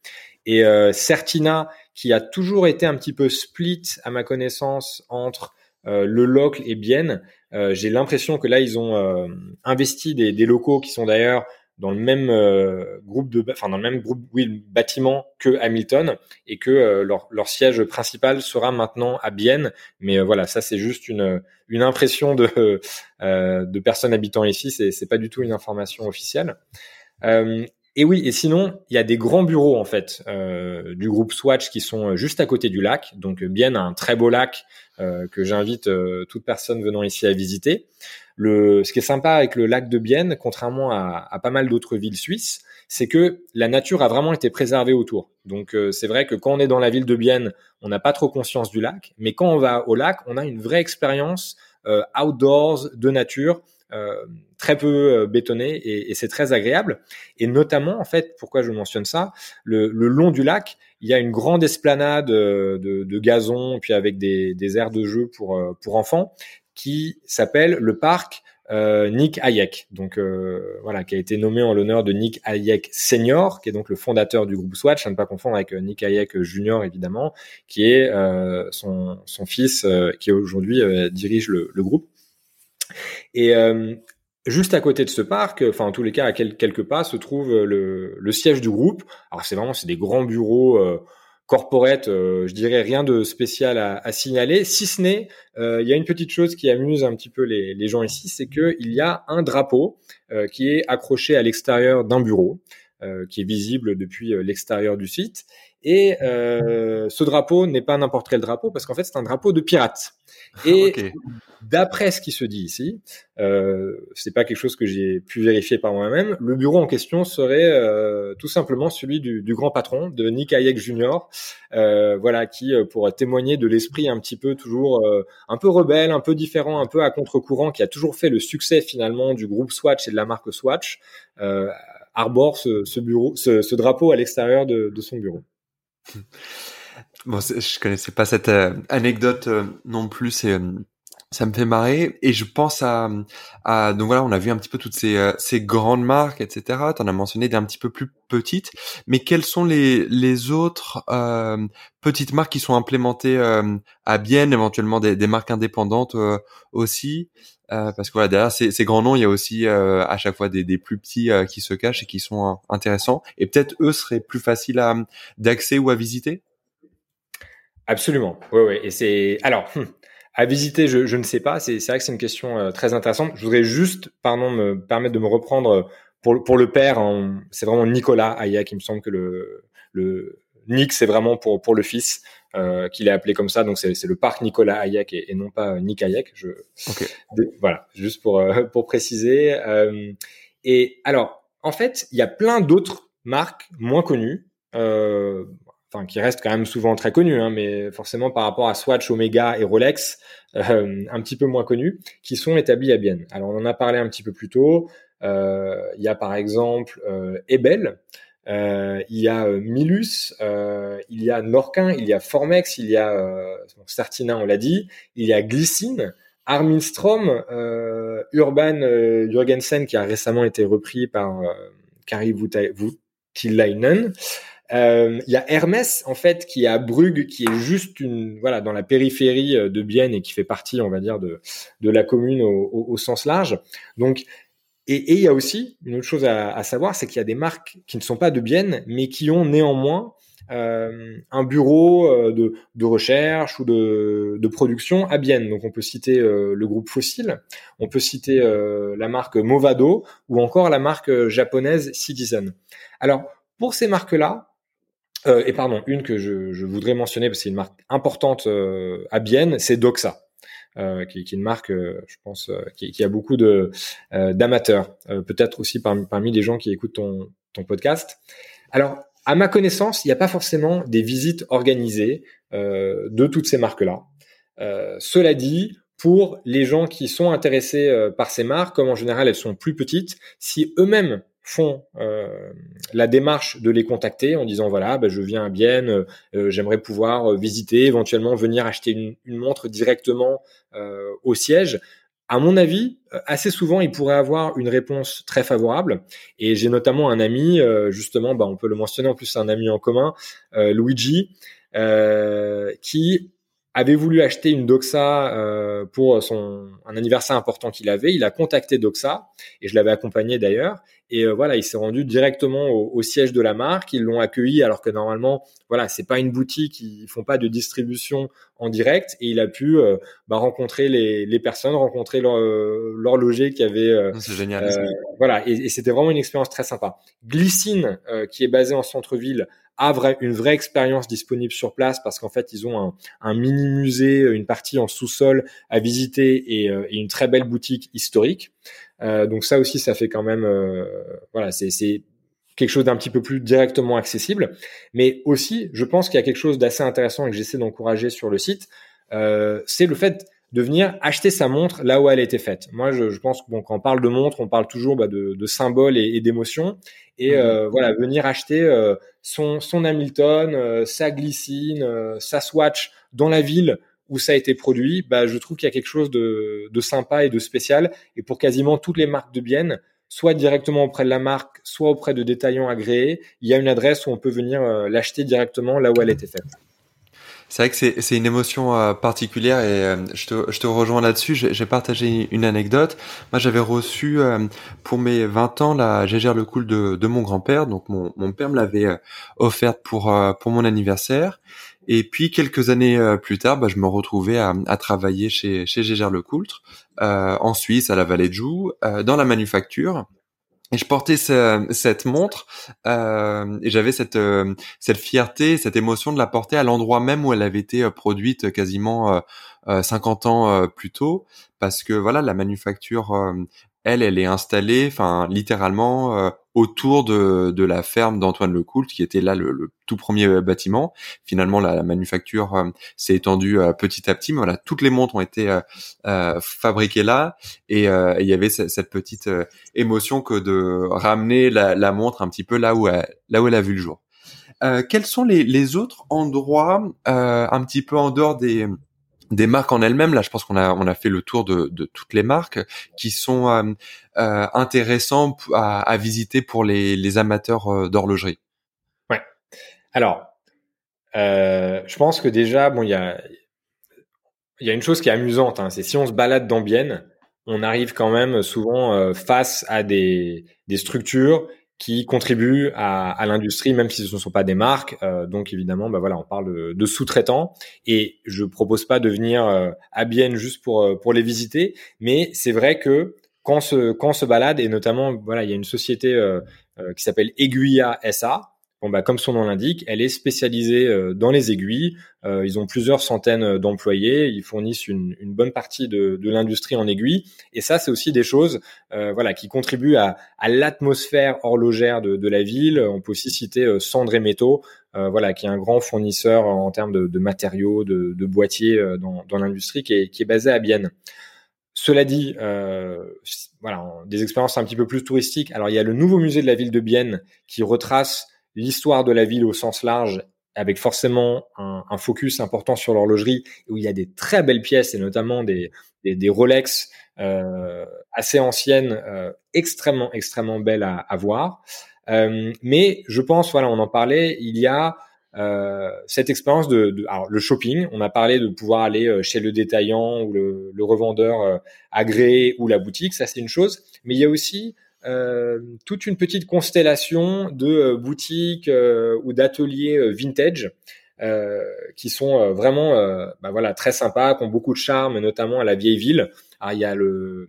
Et euh, Certina, qui a toujours été un petit peu split, à ma connaissance, entre euh, le local et Bienne, j'ai l'impression que là, ils ont investi des, des, locaux qui sont d'ailleurs dans le même euh, groupe de, enfin dans le même groupe, oui, bâtiment que Hamilton, et que euh, leur, leur, siège principal sera maintenant à Bienne. Mais euh, voilà, ça c'est juste une une impression de *laughs* de personnes habitant ici. C'est c'est pas du tout une information officielle. et oui, et sinon, il y a des grands bureaux en fait du groupe Swatch qui sont juste à côté du lac. Donc Bienne a un très beau lac que j'invite toute personne venant ici à visiter. Le, ce qui est sympa avec le lac de Bienne, contrairement à, à pas mal d'autres villes suisses, c'est que la nature a vraiment été préservée autour. Donc euh, c'est vrai que quand on est dans la ville de Bienne, on n'a pas trop conscience du lac, mais quand on va au lac, on a une vraie expérience euh, outdoors de nature. Euh, très peu euh, bétonnée et, et c'est très agréable. Et notamment, en fait, pourquoi je mentionne ça, le, le long du lac, il y a une grande esplanade de, de gazon, puis avec des, des aires de jeu pour, pour enfants, qui s'appelle le parc euh, Nick Hayek, donc euh, voilà, qui a été nommé en l'honneur de Nick Hayek Senior, qui est donc le fondateur du groupe Swatch, à ne pas confondre avec euh, Nick Hayek Junior évidemment, qui est euh, son, son fils euh, qui aujourd'hui euh, dirige le, le, groupe. Et juste à côté de ce parc, enfin en tous les cas à quelques pas, se trouve le, le siège du groupe. Alors c'est vraiment c'est des grands bureaux corporate, je dirais rien de spécial à, signaler, si ce n'est, il y a une petite chose qui amuse un petit peu les, gens ici, c'est qu'il y a un drapeau qui est accroché à l'extérieur d'un bureau. Euh, qui est visible depuis euh, l'extérieur du site. Et euh, ce drapeau n'est pas n'importe quel drapeau parce qu'en fait c'est un drapeau de pirate. Et d'après ce qui se dit ici, euh, c'est pas quelque chose que j'ai pu vérifier par moi-même. Le bureau en question serait euh, tout simplement celui du, du, grand patron de Nick Hayek Jr. Euh, voilà qui pourrait témoigner de l'esprit un petit peu toujours un peu rebelle, un peu différent, un peu à contre-courant, qui a toujours fait le succès finalement du groupe Swatch et de la marque Swatch arbore ce, ce bureau, ce, ce, drapeau à l'extérieur de, de, son bureau. *laughs* Bon, je connaissais pas cette euh, anecdote euh, non plus. C'est euh, ça me fait marrer et je pense à, à donc voilà on a vu un petit peu toutes ces, ces grandes marques etc tu en as mentionné des un petit peu plus petites mais quelles sont les les autres euh, petites marques qui sont implémentées euh, à Bienne éventuellement des, des marques indépendantes aussi? Euh, parce que voilà derrière ces, ces, grands noms il y a aussi euh, à chaque fois des, des plus petits euh, qui se cachent et qui sont intéressants. Et peut-être eux seraient plus faciles à d'accès ou à visiter? Absolument. Oui oui et c'est alors hum, à visiter je, je, ne sais pas. C'est vrai que c'est une question très intéressante. Je voudrais juste pardon me permettre de me reprendre pour, pour le père c'est vraiment Nicolas Aya qui me semble que le le Nick c'est vraiment pour pour le fils euh, qu'il est appelé comme ça. Donc c'est le parc Nicolas Hayek et, et, non pas Nick Hayek. Je, voilà, juste pour euh, *laughs* pour préciser. Euh, et alors, en fait, il y a plein d'autres marques moins connues. Euh, enfin qui restent quand même souvent très connues, hein, mais forcément par rapport à Swatch, Omega et Rolex, euh, un petit peu moins connues, qui sont établies à Bienne. Alors on en a parlé un petit peu plus tôt. Euh, il y a par exemple Ebel, euh, il y a euh, Milus, euh, il y a Norquin, il y a Formex, il y a euh, Certina, on l'a dit, il y a Glycine, Armin Strom, euh, Urban Jurgensen qui a récemment été repris par Kari Voutilainen. Euh, il y a Hermès en fait qui est à Brugge, qui est juste une voilà dans la périphérie de Bienne et qui fait partie, on va dire, de de la commune au, au, au sens large. Donc et, il y a aussi une autre chose à, à savoir, c'est qu'il y a des marques qui ne sont pas de Bienne, mais qui ont néanmoins euh, un bureau euh, de, de, recherche ou de, de, production à Bienne. Donc on peut citer euh, le groupe Fossil, on peut citer euh, la marque Movado ou encore la marque japonaise Citizen. Alors pour ces marques-là, et pardon, une que je, je voudrais mentionner parce que c'est une marque importante à Bienne, c'est Doxa. Euh, qui, qui, est une marque, euh, je pense, euh, qui, qui, a beaucoup de d'amateurs, peut-être aussi parmi, parmi les gens qui écoutent ton, ton podcast. Alors, à ma connaissance, il n'y a pas forcément des visites organisées de toutes ces marques-là. cela dit, pour les gens qui sont intéressés par ces marques, comme en général elles sont plus petites, si eux-mêmes font euh, la démarche de les contacter en disant voilà bah, je viens à Bienne, euh, j'aimerais pouvoir euh, visiter, éventuellement venir acheter une, une montre directement euh, au siège. À mon avis, assez souvent, ils pourraient avoir une réponse très favorable. Et j'ai notamment un ami, justement, bah, on peut le mentionner en plus, c'est un ami en commun, Luigi, qui avait voulu acheter une Doxa euh, pour son un anniversaire important qu'il avait. Il a contacté Doxa et je l'avais accompagné d'ailleurs. Et euh, voilà, il s'est rendu directement au, siège de la marque. Ils l'ont accueilli alors que normalement, voilà, c'est pas une boutique, ils font pas de distribution en direct. Et il a pu euh, bah, rencontrer les, les, personnes, rencontrer l'horloger qui avait. c'est génial. voilà, et, et c'était vraiment une expérience très sympa. Glycine, qui est basée en centre-ville, a une vraie expérience disponible sur place parce qu'en fait ils ont un, un, mini musée, une partie en sous-sol à visiter et, euh, et, une très belle boutique historique. Euh, donc ça aussi ça fait quand même euh, voilà c'est quelque chose d'un petit peu plus directement accessible. Mais aussi je pense qu'il y a quelque chose d'assez intéressant et que j'essaie d'encourager sur le site, euh, c'est le fait de venir acheter sa montre là où elle a été faite. Moi, je, je pense que bon, quand on parle de montre, on parle toujours bah, de, de, symboles et, et d'émotions. Et mmh. euh, voilà, venir acheter euh, son, son Hamilton, euh, sa glycine, euh, sa Swatch dans la ville où ça a été produit, bah, je trouve qu'il y a quelque chose de, de, sympa et de spécial. Et pour quasiment toutes les marques de bienne, soit directement auprès de la marque, soit auprès de détaillants agréés, il y a une adresse où on peut venir l'acheter directement là où elle a été faite. C'est vrai que c'est, une émotion euh, particulière et euh, je, te, je te rejoins là-dessus. J'ai, partagé une anecdote. Moi, j'avais reçu euh, pour mes 20 ans la Gégère le cool de, de mon grand-père. Donc, mon, mon père me l'avait offerte pour, pour mon anniversaire. Et puis quelques années plus tard, bah, je me retrouvais à, à travailler chez chez Gégère Lecoultre en Suisse, à la Vallée de Joux, dans la manufacture. Et je portais cette montre euh, et j'avais cette euh, cette fierté, cette émotion de la porter à l'endroit même où elle avait été euh, produite quasiment 50 ans plus tôt, parce que voilà la manufacture elle, elle est installée, enfin littéralement euh, autour de, de la ferme d'Antoine Lecoult, qui était là le, tout premier euh, bâtiment. Finalement, la, manufacture euh, s'est étendue petit à petit, mais voilà, toutes les montres ont été fabriquées là, et il y avait cette, petite émotion que de ramener la, la, montre un petit peu là où elle, là où elle a vu le jour. quels sont les, les autres endroits un petit peu en dehors des des marques en elles-mêmes. Là, je pense qu'on a on a fait le tour de, de toutes les marques qui sont euh, euh intéressants à, visiter pour les, les amateurs euh, d'horlogerie. Ouais. Alors, je pense que déjà, bon, il y a y a une chose qui est amusante, hein, c'est si on se balade dans Bienne, on arrive quand même souvent face à des, des structures qui contribuent à, à l'industrie, même si ce ne sont pas des marques. Euh, donc évidemment, bah voilà, on parle de, sous-traitants. Et je propose pas de venir euh, à Bienne juste pour euh, pour les visiter, mais c'est vrai que quand on se quand on se balade et notamment voilà, il y a une société qui s'appelle Aiguilla SA Bon, bah, comme son nom l'indique, elle est spécialisée euh, dans les aiguilles. Euh, ils ont plusieurs centaines d'employés. Ils fournissent une, une bonne partie de, de l'industrie en aiguilles. Et ça, c'est aussi des choses, euh, voilà, qui contribuent à, à l'atmosphère horlogère de, de, la ville. On peut aussi citer Cendré Métaux, voilà, qui est un grand fournisseur en termes de, de matériaux, de, de boîtiers dans, dans l'industrie, qui est, qui est basé à Bienne. Cela dit, euh, voilà, des expériences un petit peu plus touristiques. Alors, il y a le nouveau musée de la ville de Bienne qui retrace l'histoire de la ville au sens large, avec forcément un, un focus important sur l'horlogerie, où il y a des très belles pièces et notamment des, des, des Rolex euh, assez anciennes, euh, extrêmement extrêmement belles à, à voir. Euh, mais je pense, voilà, on en parlait, il y a euh, cette expérience de, de, alors le shopping. On a parlé de pouvoir aller euh, chez le détaillant ou le, le revendeur euh, agréé ou la boutique, ça c'est une chose. Mais il y a aussi toute une petite constellation de euh, boutiques euh, ou d'ateliers vintage qui sont vraiment bah voilà très sympas, qui ont beaucoup de charme, notamment à la vieille ville. Alors, il y a le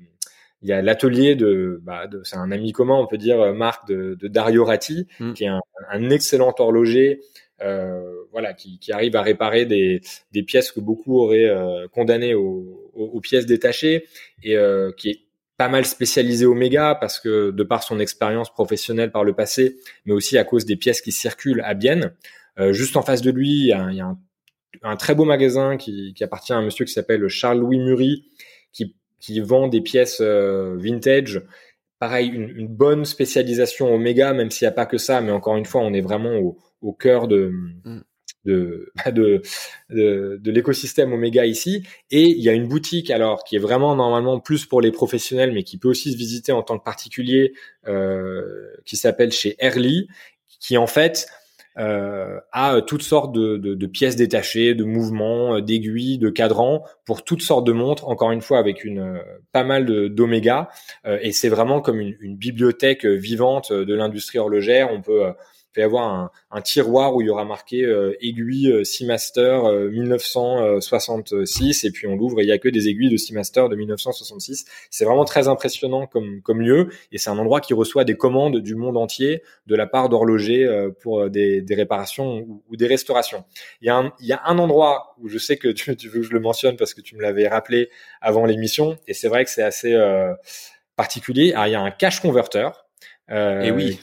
il y a l'atelier de, bah, de c'est un ami commun, on peut dire, Marc de, de Dario Ratti, mm. qui est un, un, excellent horloger, euh, voilà, qui, qui, arrive à réparer des, des pièces que beaucoup auraient euh, condamnées aux, aux, pièces détachées et euh, qui est pas mal spécialisé Omega parce que de par son expérience professionnelle par le passé, mais aussi à cause des pièces qui circulent à Bienne. Euh, juste en face de lui, il y a, il y a un, un, très beau magasin qui, qui, appartient à un monsieur qui s'appelle Charles-Louis Murie, qui, qui, vend des pièces euh, vintage. Pareil, une, une, bonne spécialisation Omega, même s'il n'y a pas que ça, mais encore une fois, on est vraiment au, au cœur de, mm. Bah, de, de, de, l'écosystème Omega ici. Et il y a une boutique alors qui est vraiment normalement plus pour les professionnels, mais qui peut aussi se visiter en tant que particulier, euh, qui s'appelle chez Early, qui en fait euh, a toutes sortes de, de, de, pièces détachées, de mouvements, d'aiguilles, de cadrans pour toutes sortes de montres. Encore une fois avec une pas mal d'Omega. Euh, et c'est vraiment comme une, une, bibliothèque vivante de l'industrie horlogère. On peut peut y avoir un, un, tiroir où il y aura marqué euh, aiguille euh, Seamaster 1966 euh, et puis on l'ouvre et il y a que des aiguilles de Seamaster de 1966. C'est vraiment très impressionnant comme, comme lieu et c'est un endroit qui reçoit des commandes du monde entier de la part d'horlogers pour des, des réparations ou, ou, des restaurations. Il y, a un, il y a un endroit où je sais que tu, tu veux que je le mentionne parce que tu me l'avais rappelé avant l'émission et c'est vrai que c'est assez particulier. Alors, il y a un cache converteur. Euh, et oui.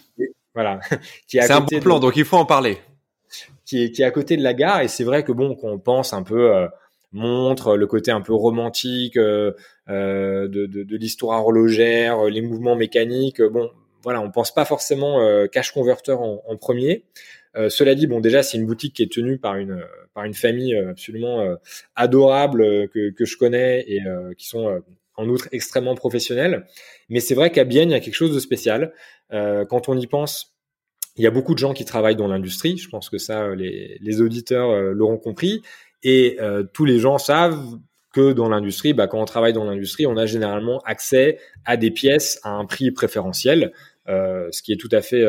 Voilà. *laughs* c'est un bon plan, donc il faut en parler. Qui est, qui est à côté de la gare, et c'est vrai que bon, qu'on pense un peu euh, montre le côté un peu romantique euh, euh de, de, de l'histoire horlogère, les mouvements mécaniques. Bon, voilà, on pense pas forcément euh, cash converter en, en premier. Euh, cela dit, bon, déjà, c'est une boutique qui est tenue par une par une famille absolument adorable que, que je connais et qui sont en outre extrêmement professionnels. Mais c'est vrai qu'à Bienne, il y a quelque chose de spécial. Euh, quand on y pense, il y a beaucoup de gens qui travaillent dans l'industrie. Je pense que ça, les, les auditeurs euh, l'auront compris. Et tous les gens savent que dans l'industrie, bah, quand on travaille dans l'industrie, on a généralement accès à des pièces à un prix préférentiel, ce qui est tout à fait,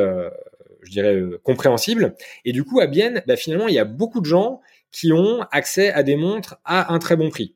je dirais, compréhensible. Et du coup, à Bienne, bah, finalement, il y a beaucoup de gens qui ont accès à des montres à un très bon prix.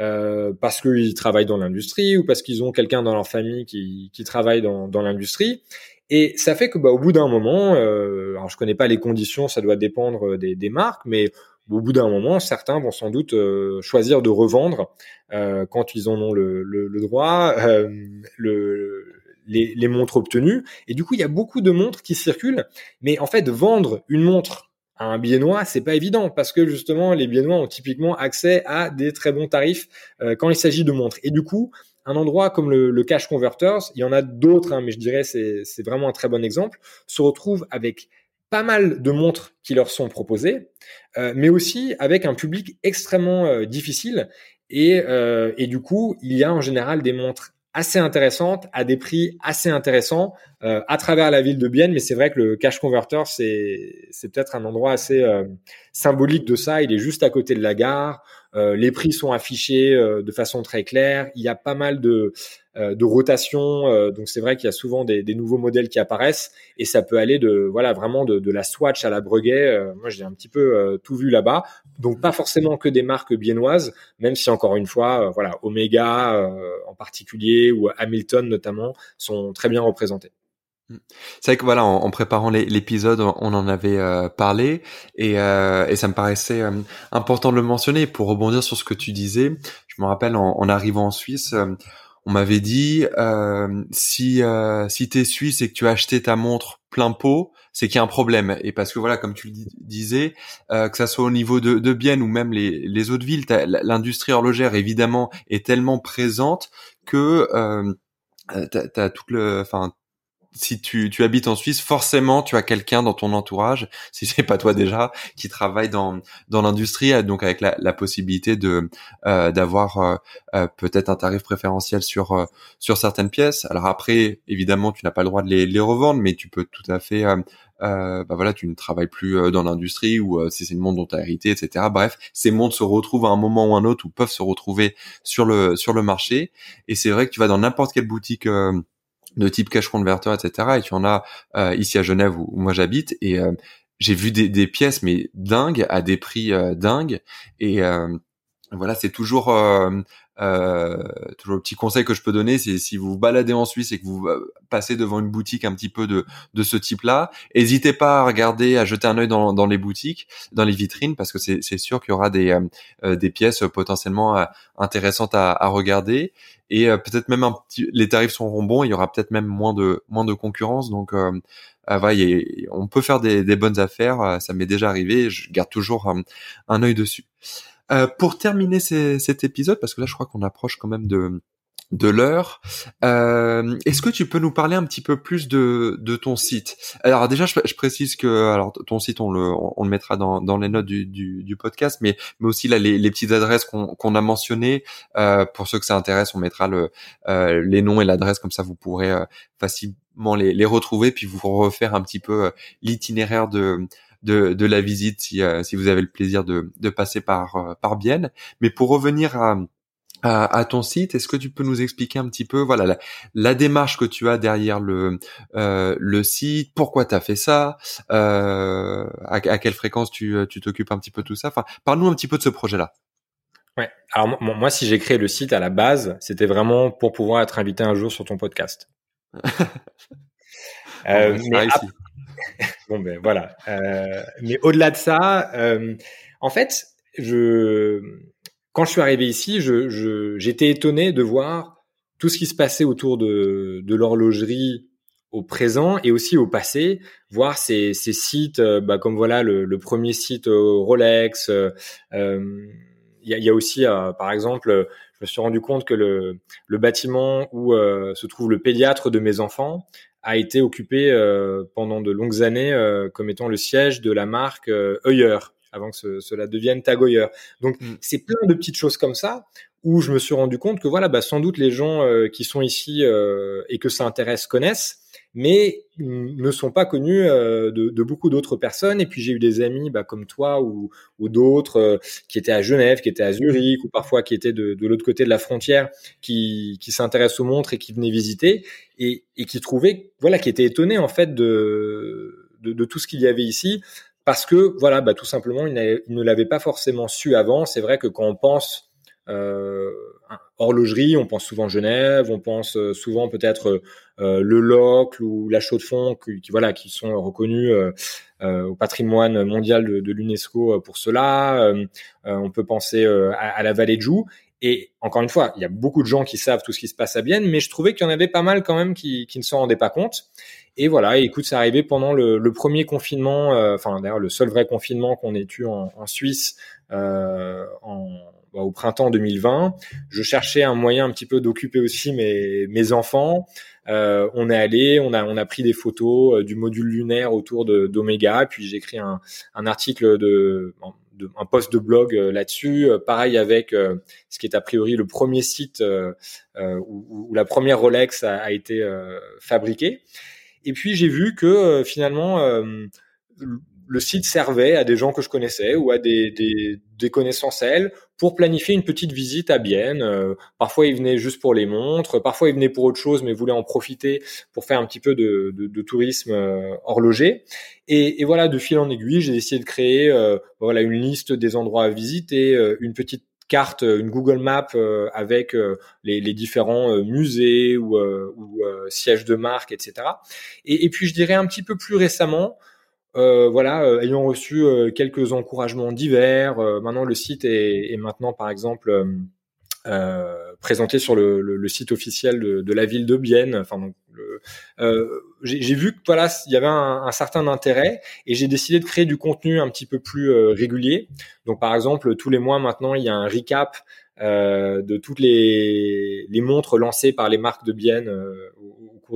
Euh, parce qu'ils travaillent dans l'industrie ou parce qu'ils ont quelqu'un dans leur famille qui, travaille dans l'industrie. Et ça fait que bah, au bout d'un moment, euh, alors je connais pas les conditions, ça doit dépendre des, des marques, mais au bout d'un moment, certains vont sans doute euh, choisir de revendre euh, quand ils en ont le, le, le droit, euh, le, les, les montres obtenues. Et du coup, il y a beaucoup de montres qui circulent. Mais en fait, vendre une montre un biennois, c'est pas évident parce que justement les biennois ont typiquement accès à des très bons tarifs euh, quand il s'agit de montres. Et du coup, un endroit comme le, Cash Converters, il y en a d'autres, hein, mais je dirais c'est c'est vraiment un très bon exemple, se retrouve avec pas mal de montres qui leur sont proposées, euh, mais aussi avec un public extrêmement euh, difficile. Et, et du coup, il y a en général des montres assez intéressante à des prix assez intéressants euh, à travers la ville de Bienne. Mais c'est vrai que le Cash Converter, c'est c'est peut-être un endroit assez euh, symbolique de ça. Il est juste à côté de la gare. Euh, les prix sont affichés euh, de façon très claire. Il y a pas mal de, euh, de rotation, donc c'est vrai qu'il y a souvent des, des, nouveaux modèles qui apparaissent et ça peut aller de voilà vraiment de, de la Swatch à la Breguet. moi, j'ai un petit peu tout vu là-bas. Donc pas forcément que des marques biennoises, même si encore une fois, voilà Omega en particulier ou Hamilton notamment sont très bien représentés. Mm. C'est vrai que voilà, en, préparant l'épisode, on en avait euh, parlé et, euh, et, ça me paraissait euh, important de le mentionner pour rebondir sur ce que tu disais. Je me rappelle en, en arrivant en Suisse, on m'avait dit si si t'es suisse et que tu as acheté ta montre plein pot, c'est qu'il y a un problème. Et parce que voilà, comme tu le disais, que ça soit au niveau de, de Bienne ou même les, les autres villes, l'industrie horlogère évidemment est tellement présente que euh, t'as, as tout le, enfin si tu, tu habites en Suisse, forcément, tu as quelqu'un dans ton entourage, *laughs* si c'est pas toi déjà, qui travaille dans dans l'industrie, euh, donc avec la, la possibilité de euh, d'avoir euh, euh, peut-être un tarif préférentiel sur sur certaines pièces. Alors après, évidemment, tu n'as pas le droit de les, les revendre, mais tu peux tout à fait euh, bah voilà, tu ne travailles plus dans l'industrie ou si c'est une montre dont tu as hérité, etc. Bref, ces montres se retrouvent à un moment ou un autre ou peuvent se retrouver sur le sur le marché. Et c'est vrai que tu vas dans n'importe quelle boutique de type cash converter, etc. Et tu en as euh, ici à Genève où, moi j'habite et euh, j'ai vu des, des, pièces mais dingues à des prix euh, dingues et voilà c'est toujours toujours le petit conseil que je peux donner c'est si vous vous baladez en Suisse et que vous passez devant une boutique un petit peu de de ce type là n'hésitez pas à regarder à jeter un œil dans, dans les boutiques dans les vitrines parce que c'est sûr qu'il y aura des des pièces potentiellement intéressantes à, à regarder et euh, peut-être même un petit, les tarifs seront bons, il y aura peut-être même moins de moins de concurrence, donc euh, euh on peut faire des, des bonnes affaires, euh, ça m'est déjà arrivé, je garde toujours un, un œil dessus. Euh, pour terminer cet épisode, parce que là je crois qu'on approche quand même de de l'heure. Euh, Est-ce que tu peux nous parler un petit peu plus de, de ton site? Alors déjà, je, précise que alors ton site, on le, on, le mettra dans, dans les notes du, du, du, podcast, mais, mais aussi là les, les petites adresses qu'on qu'on a mentionnées. Euh, pour ceux que ça intéresse, on mettra le, euh, les noms et l'adresse comme ça, vous pourrez euh, facilement les, les retrouver, puis vous refaire un petit peu l'itinéraire de de, de la visite si, si vous avez le plaisir de, de passer par, par Bienne. Mais pour revenir à, à, ton site. Est-ce que tu peux nous expliquer un petit peu, voilà, la, démarche que tu as derrière le euh, le site, pourquoi tu as fait ça, euh, à, quelle fréquence tu tu t'occupes un petit peu de tout ça? Enfin, parle-nous un petit peu de ce projet-là. Ouais. Alors moi, si j'ai créé le site à la base, c'était vraiment pour pouvoir être invité un jour sur ton podcast. *laughs* euh, mais bon ben voilà. Euh, mais au-delà de ça, euh, en fait, quand je suis arrivé ici, j'étais étonné de voir tout ce qui se passait autour de, l'horlogerie au présent et aussi au passé, voir ces, sites, euh, bah, comme voilà le, premier site Rolex. Il y, a, aussi, par exemple, je me suis rendu compte que le bâtiment où se trouve le pédiatre de mes enfants a été occupé pendant de longues années comme étant le siège de la marque Heuer avant que cela devienne tagoyeur. Donc, mm. c'est plein de petites choses comme ça où je me suis rendu compte que voilà, bah, sans doute les gens qui sont ici et que ça intéresse connaissent, mais ne sont pas connus euh, de, de, beaucoup d'autres personnes. Et puis j'ai eu des amis bah, comme toi ou, ou d'autres euh, qui étaient à Genève, qui étaient à Zurich ou parfois qui étaient de, de l'autre côté de la frontière, qui, qui s'intéressent aux montres et qui venaient visiter et, et qui trouvaient, voilà, qui étaient étonnés en fait de, de, de tout ce qu'il y avait ici. Parce que voilà, bah, tout simplement, ils, ne l'avaient pas forcément su avant. C'est vrai que quand on pense euh, horlogerie, on pense souvent Genève, on pense euh, souvent peut-être euh, le Locle ou la Chaux de Fonds, qui, voilà, qui sont reconnus au patrimoine mondial de, l'UNESCO pour cela. on peut penser à, la vallée de Joux. Et encore une fois, il y a beaucoup de gens qui savent tout ce qui se passe à Bienne, mais je trouvais qu'il y en avait pas mal quand même qui, ne s'en rendaient pas compte. Et voilà, écoute, ça arrivé pendant le, premier confinement, enfin d'ailleurs le seul vrai confinement qu'on ait eu en, Suisse euh, en bah, au printemps 2020. Je cherchais un moyen un petit peu d'occuper aussi mes, mes enfants. Euh, on est allé, on a, on a pris des photos euh, du module lunaire autour d'Omega, puis j'ai écrit un, un article de, de, un post de blog euh, là-dessus. pareil avec ce qui est a priori le premier site où, où, la première Rolex a, a été fabriquée. Et puis j'ai vu que finalement le site servait à des gens que je connaissais ou à des, des, des connaissances elles pour planifier une petite visite à Bienne. Euh, parfois, ils venaient juste pour les montres, parfois ils venaient pour autre chose, mais voulaient en profiter pour faire un petit peu de, de, de tourisme euh, horloger. Et, et, voilà, de fil en aiguille, j'ai décidé de créer euh, voilà une liste des endroits à visiter, une petite carte, une Google Map avec les, les, différents musées ou, ou sièges de marque, etc. Et, et, puis je dirais un petit peu plus récemment, euh, voilà, euh, ayant reçu euh, quelques encouragements divers, maintenant le site est, est maintenant par exemple présenté sur le, le, site officiel de, de, la ville de Bienne. Enfin, donc, j'ai vu que voilà, il y avait un, un certain intérêt et j'ai décidé de créer du contenu un petit peu plus régulier. Donc, par exemple, tous les mois maintenant, il y a un recap euh, de toutes les, les, montres lancées par les marques de Bienne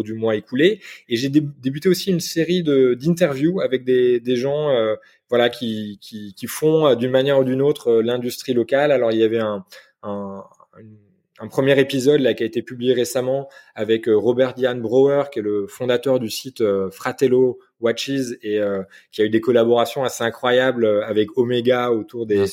du mois écoulé. Et j'ai débuté aussi une série d'interviews avec des, des gens euh, voilà, qui, qui, qui font euh, d'une manière ou d'une autre euh, l'industrie locale. Alors il y avait un, un, un premier épisode là qui a été publié récemment avec Robert Diane Brower qui est le fondateur du site Fratello Watches et qui a eu des collaborations assez incroyables avec Omega autour des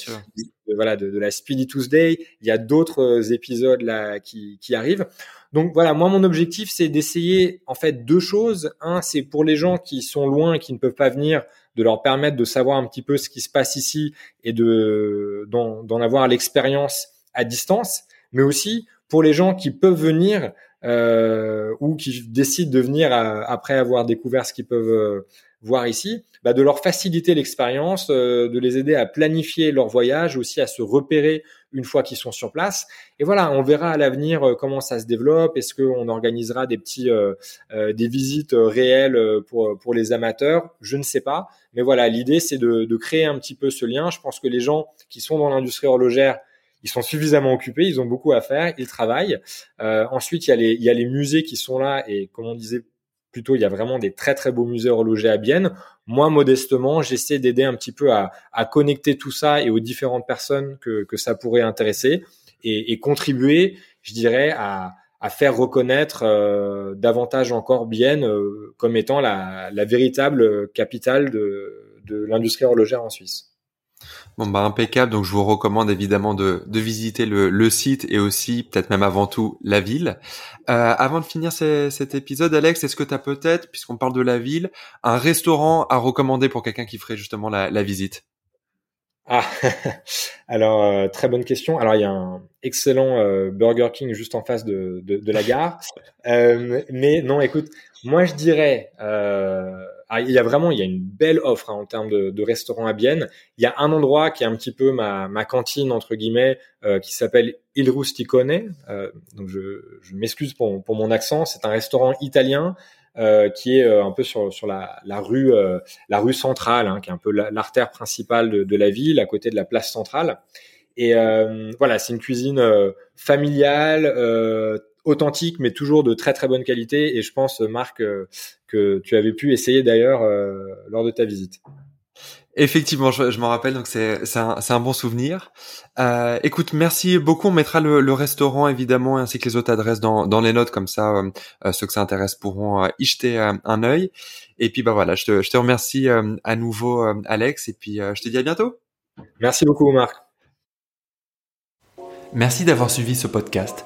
de, voilà de, de, la Speedy Tuesday. Il y a d'autres épisodes là qui, qui arrivent. Donc voilà, moi mon objectif c'est d'essayer en fait deux choses. Un, c'est pour les gens qui sont loin et qui ne peuvent pas venir, de leur permettre de savoir un petit peu ce qui se passe ici et de d'en avoir l'expérience à distance, mais aussi pour les gens qui peuvent venir euh, ou qui décident de venir après avoir découvert ce qu'ils peuvent euh, voir ici, bah de leur faciliter l'expérience, euh, de les aider à planifier leur voyage, aussi à se repérer une fois qu'ils sont sur place. Et voilà, on verra à l'avenir euh, comment ça se développe. Est-ce qu'on organisera des petits, euh, des visites réelles pour pour les amateurs? Je ne sais pas. Mais voilà, l'idée c'est de, de créer un petit peu ce lien. Je pense que les gens qui sont dans l'industrie horlogère ils sont suffisamment occupés, ils ont beaucoup à faire, ils travaillent. Euh, ensuite, il y, a les, il y a les musées qui sont là et comme on disait plutôt, il y a vraiment des très très beaux musées horlogers à Bienne. Moi, modestement, j'essaie d'aider un petit peu à, à, connecter tout ça et aux différentes personnes que, que ça pourrait intéresser et, et contribuer, je dirais, à, à faire reconnaître euh, davantage encore Bienne euh, comme étant la, la véritable capitale de, de l'industrie horlogère en Suisse. Bon bah impeccable, donc je vous recommande évidemment de, de visiter le, le, site et aussi peut-être même avant tout la ville. Euh, avant de finir cet épisode, Alex, est-ce que tu as peut-être, puisqu'on parle de la ville, un restaurant à recommander pour quelqu'un qui ferait justement la, la visite? Ah, *laughs* alors euh, très bonne question. Alors il y a un excellent euh, Burger King juste en face de, de, de la gare, *laughs* euh, mais non, écoute, moi je dirais ah, il y a vraiment, il y a une belle offre hein, en termes de, de restaurants à Bienne. Il y a un endroit qui est un petit peu ma, ma cantine entre guillemets, euh, qui s'appelle Il Rusticone. Euh, donc je, je m'excuse pour, pour mon accent. C'est un restaurant italien euh, qui est euh, un peu sur, sur la, la rue euh, la rue centrale, hein, qui est un peu l'artère principale de, de, la ville, à côté de la place centrale. Et euh, voilà, c'est une cuisine familiale, authentique, mais toujours de très très bonne qualité. Et je pense, Marc, euh, que tu avais pu essayer d'ailleurs euh, lors de ta visite. Effectivement, je, je m'en rappelle, donc c'est c'est un, un, bon souvenir. Euh, écoute, merci beaucoup. On mettra le, le, restaurant évidemment ainsi que les autres adresses dans, dans les notes, comme ça euh, euh ceux que ça intéresse pourront euh, y jeter un œil. Et puis bah voilà, je te, je te remercie à nouveau Alex, et puis je te dis à bientôt. Merci beaucoup Marc. Merci d'avoir suivi ce podcast.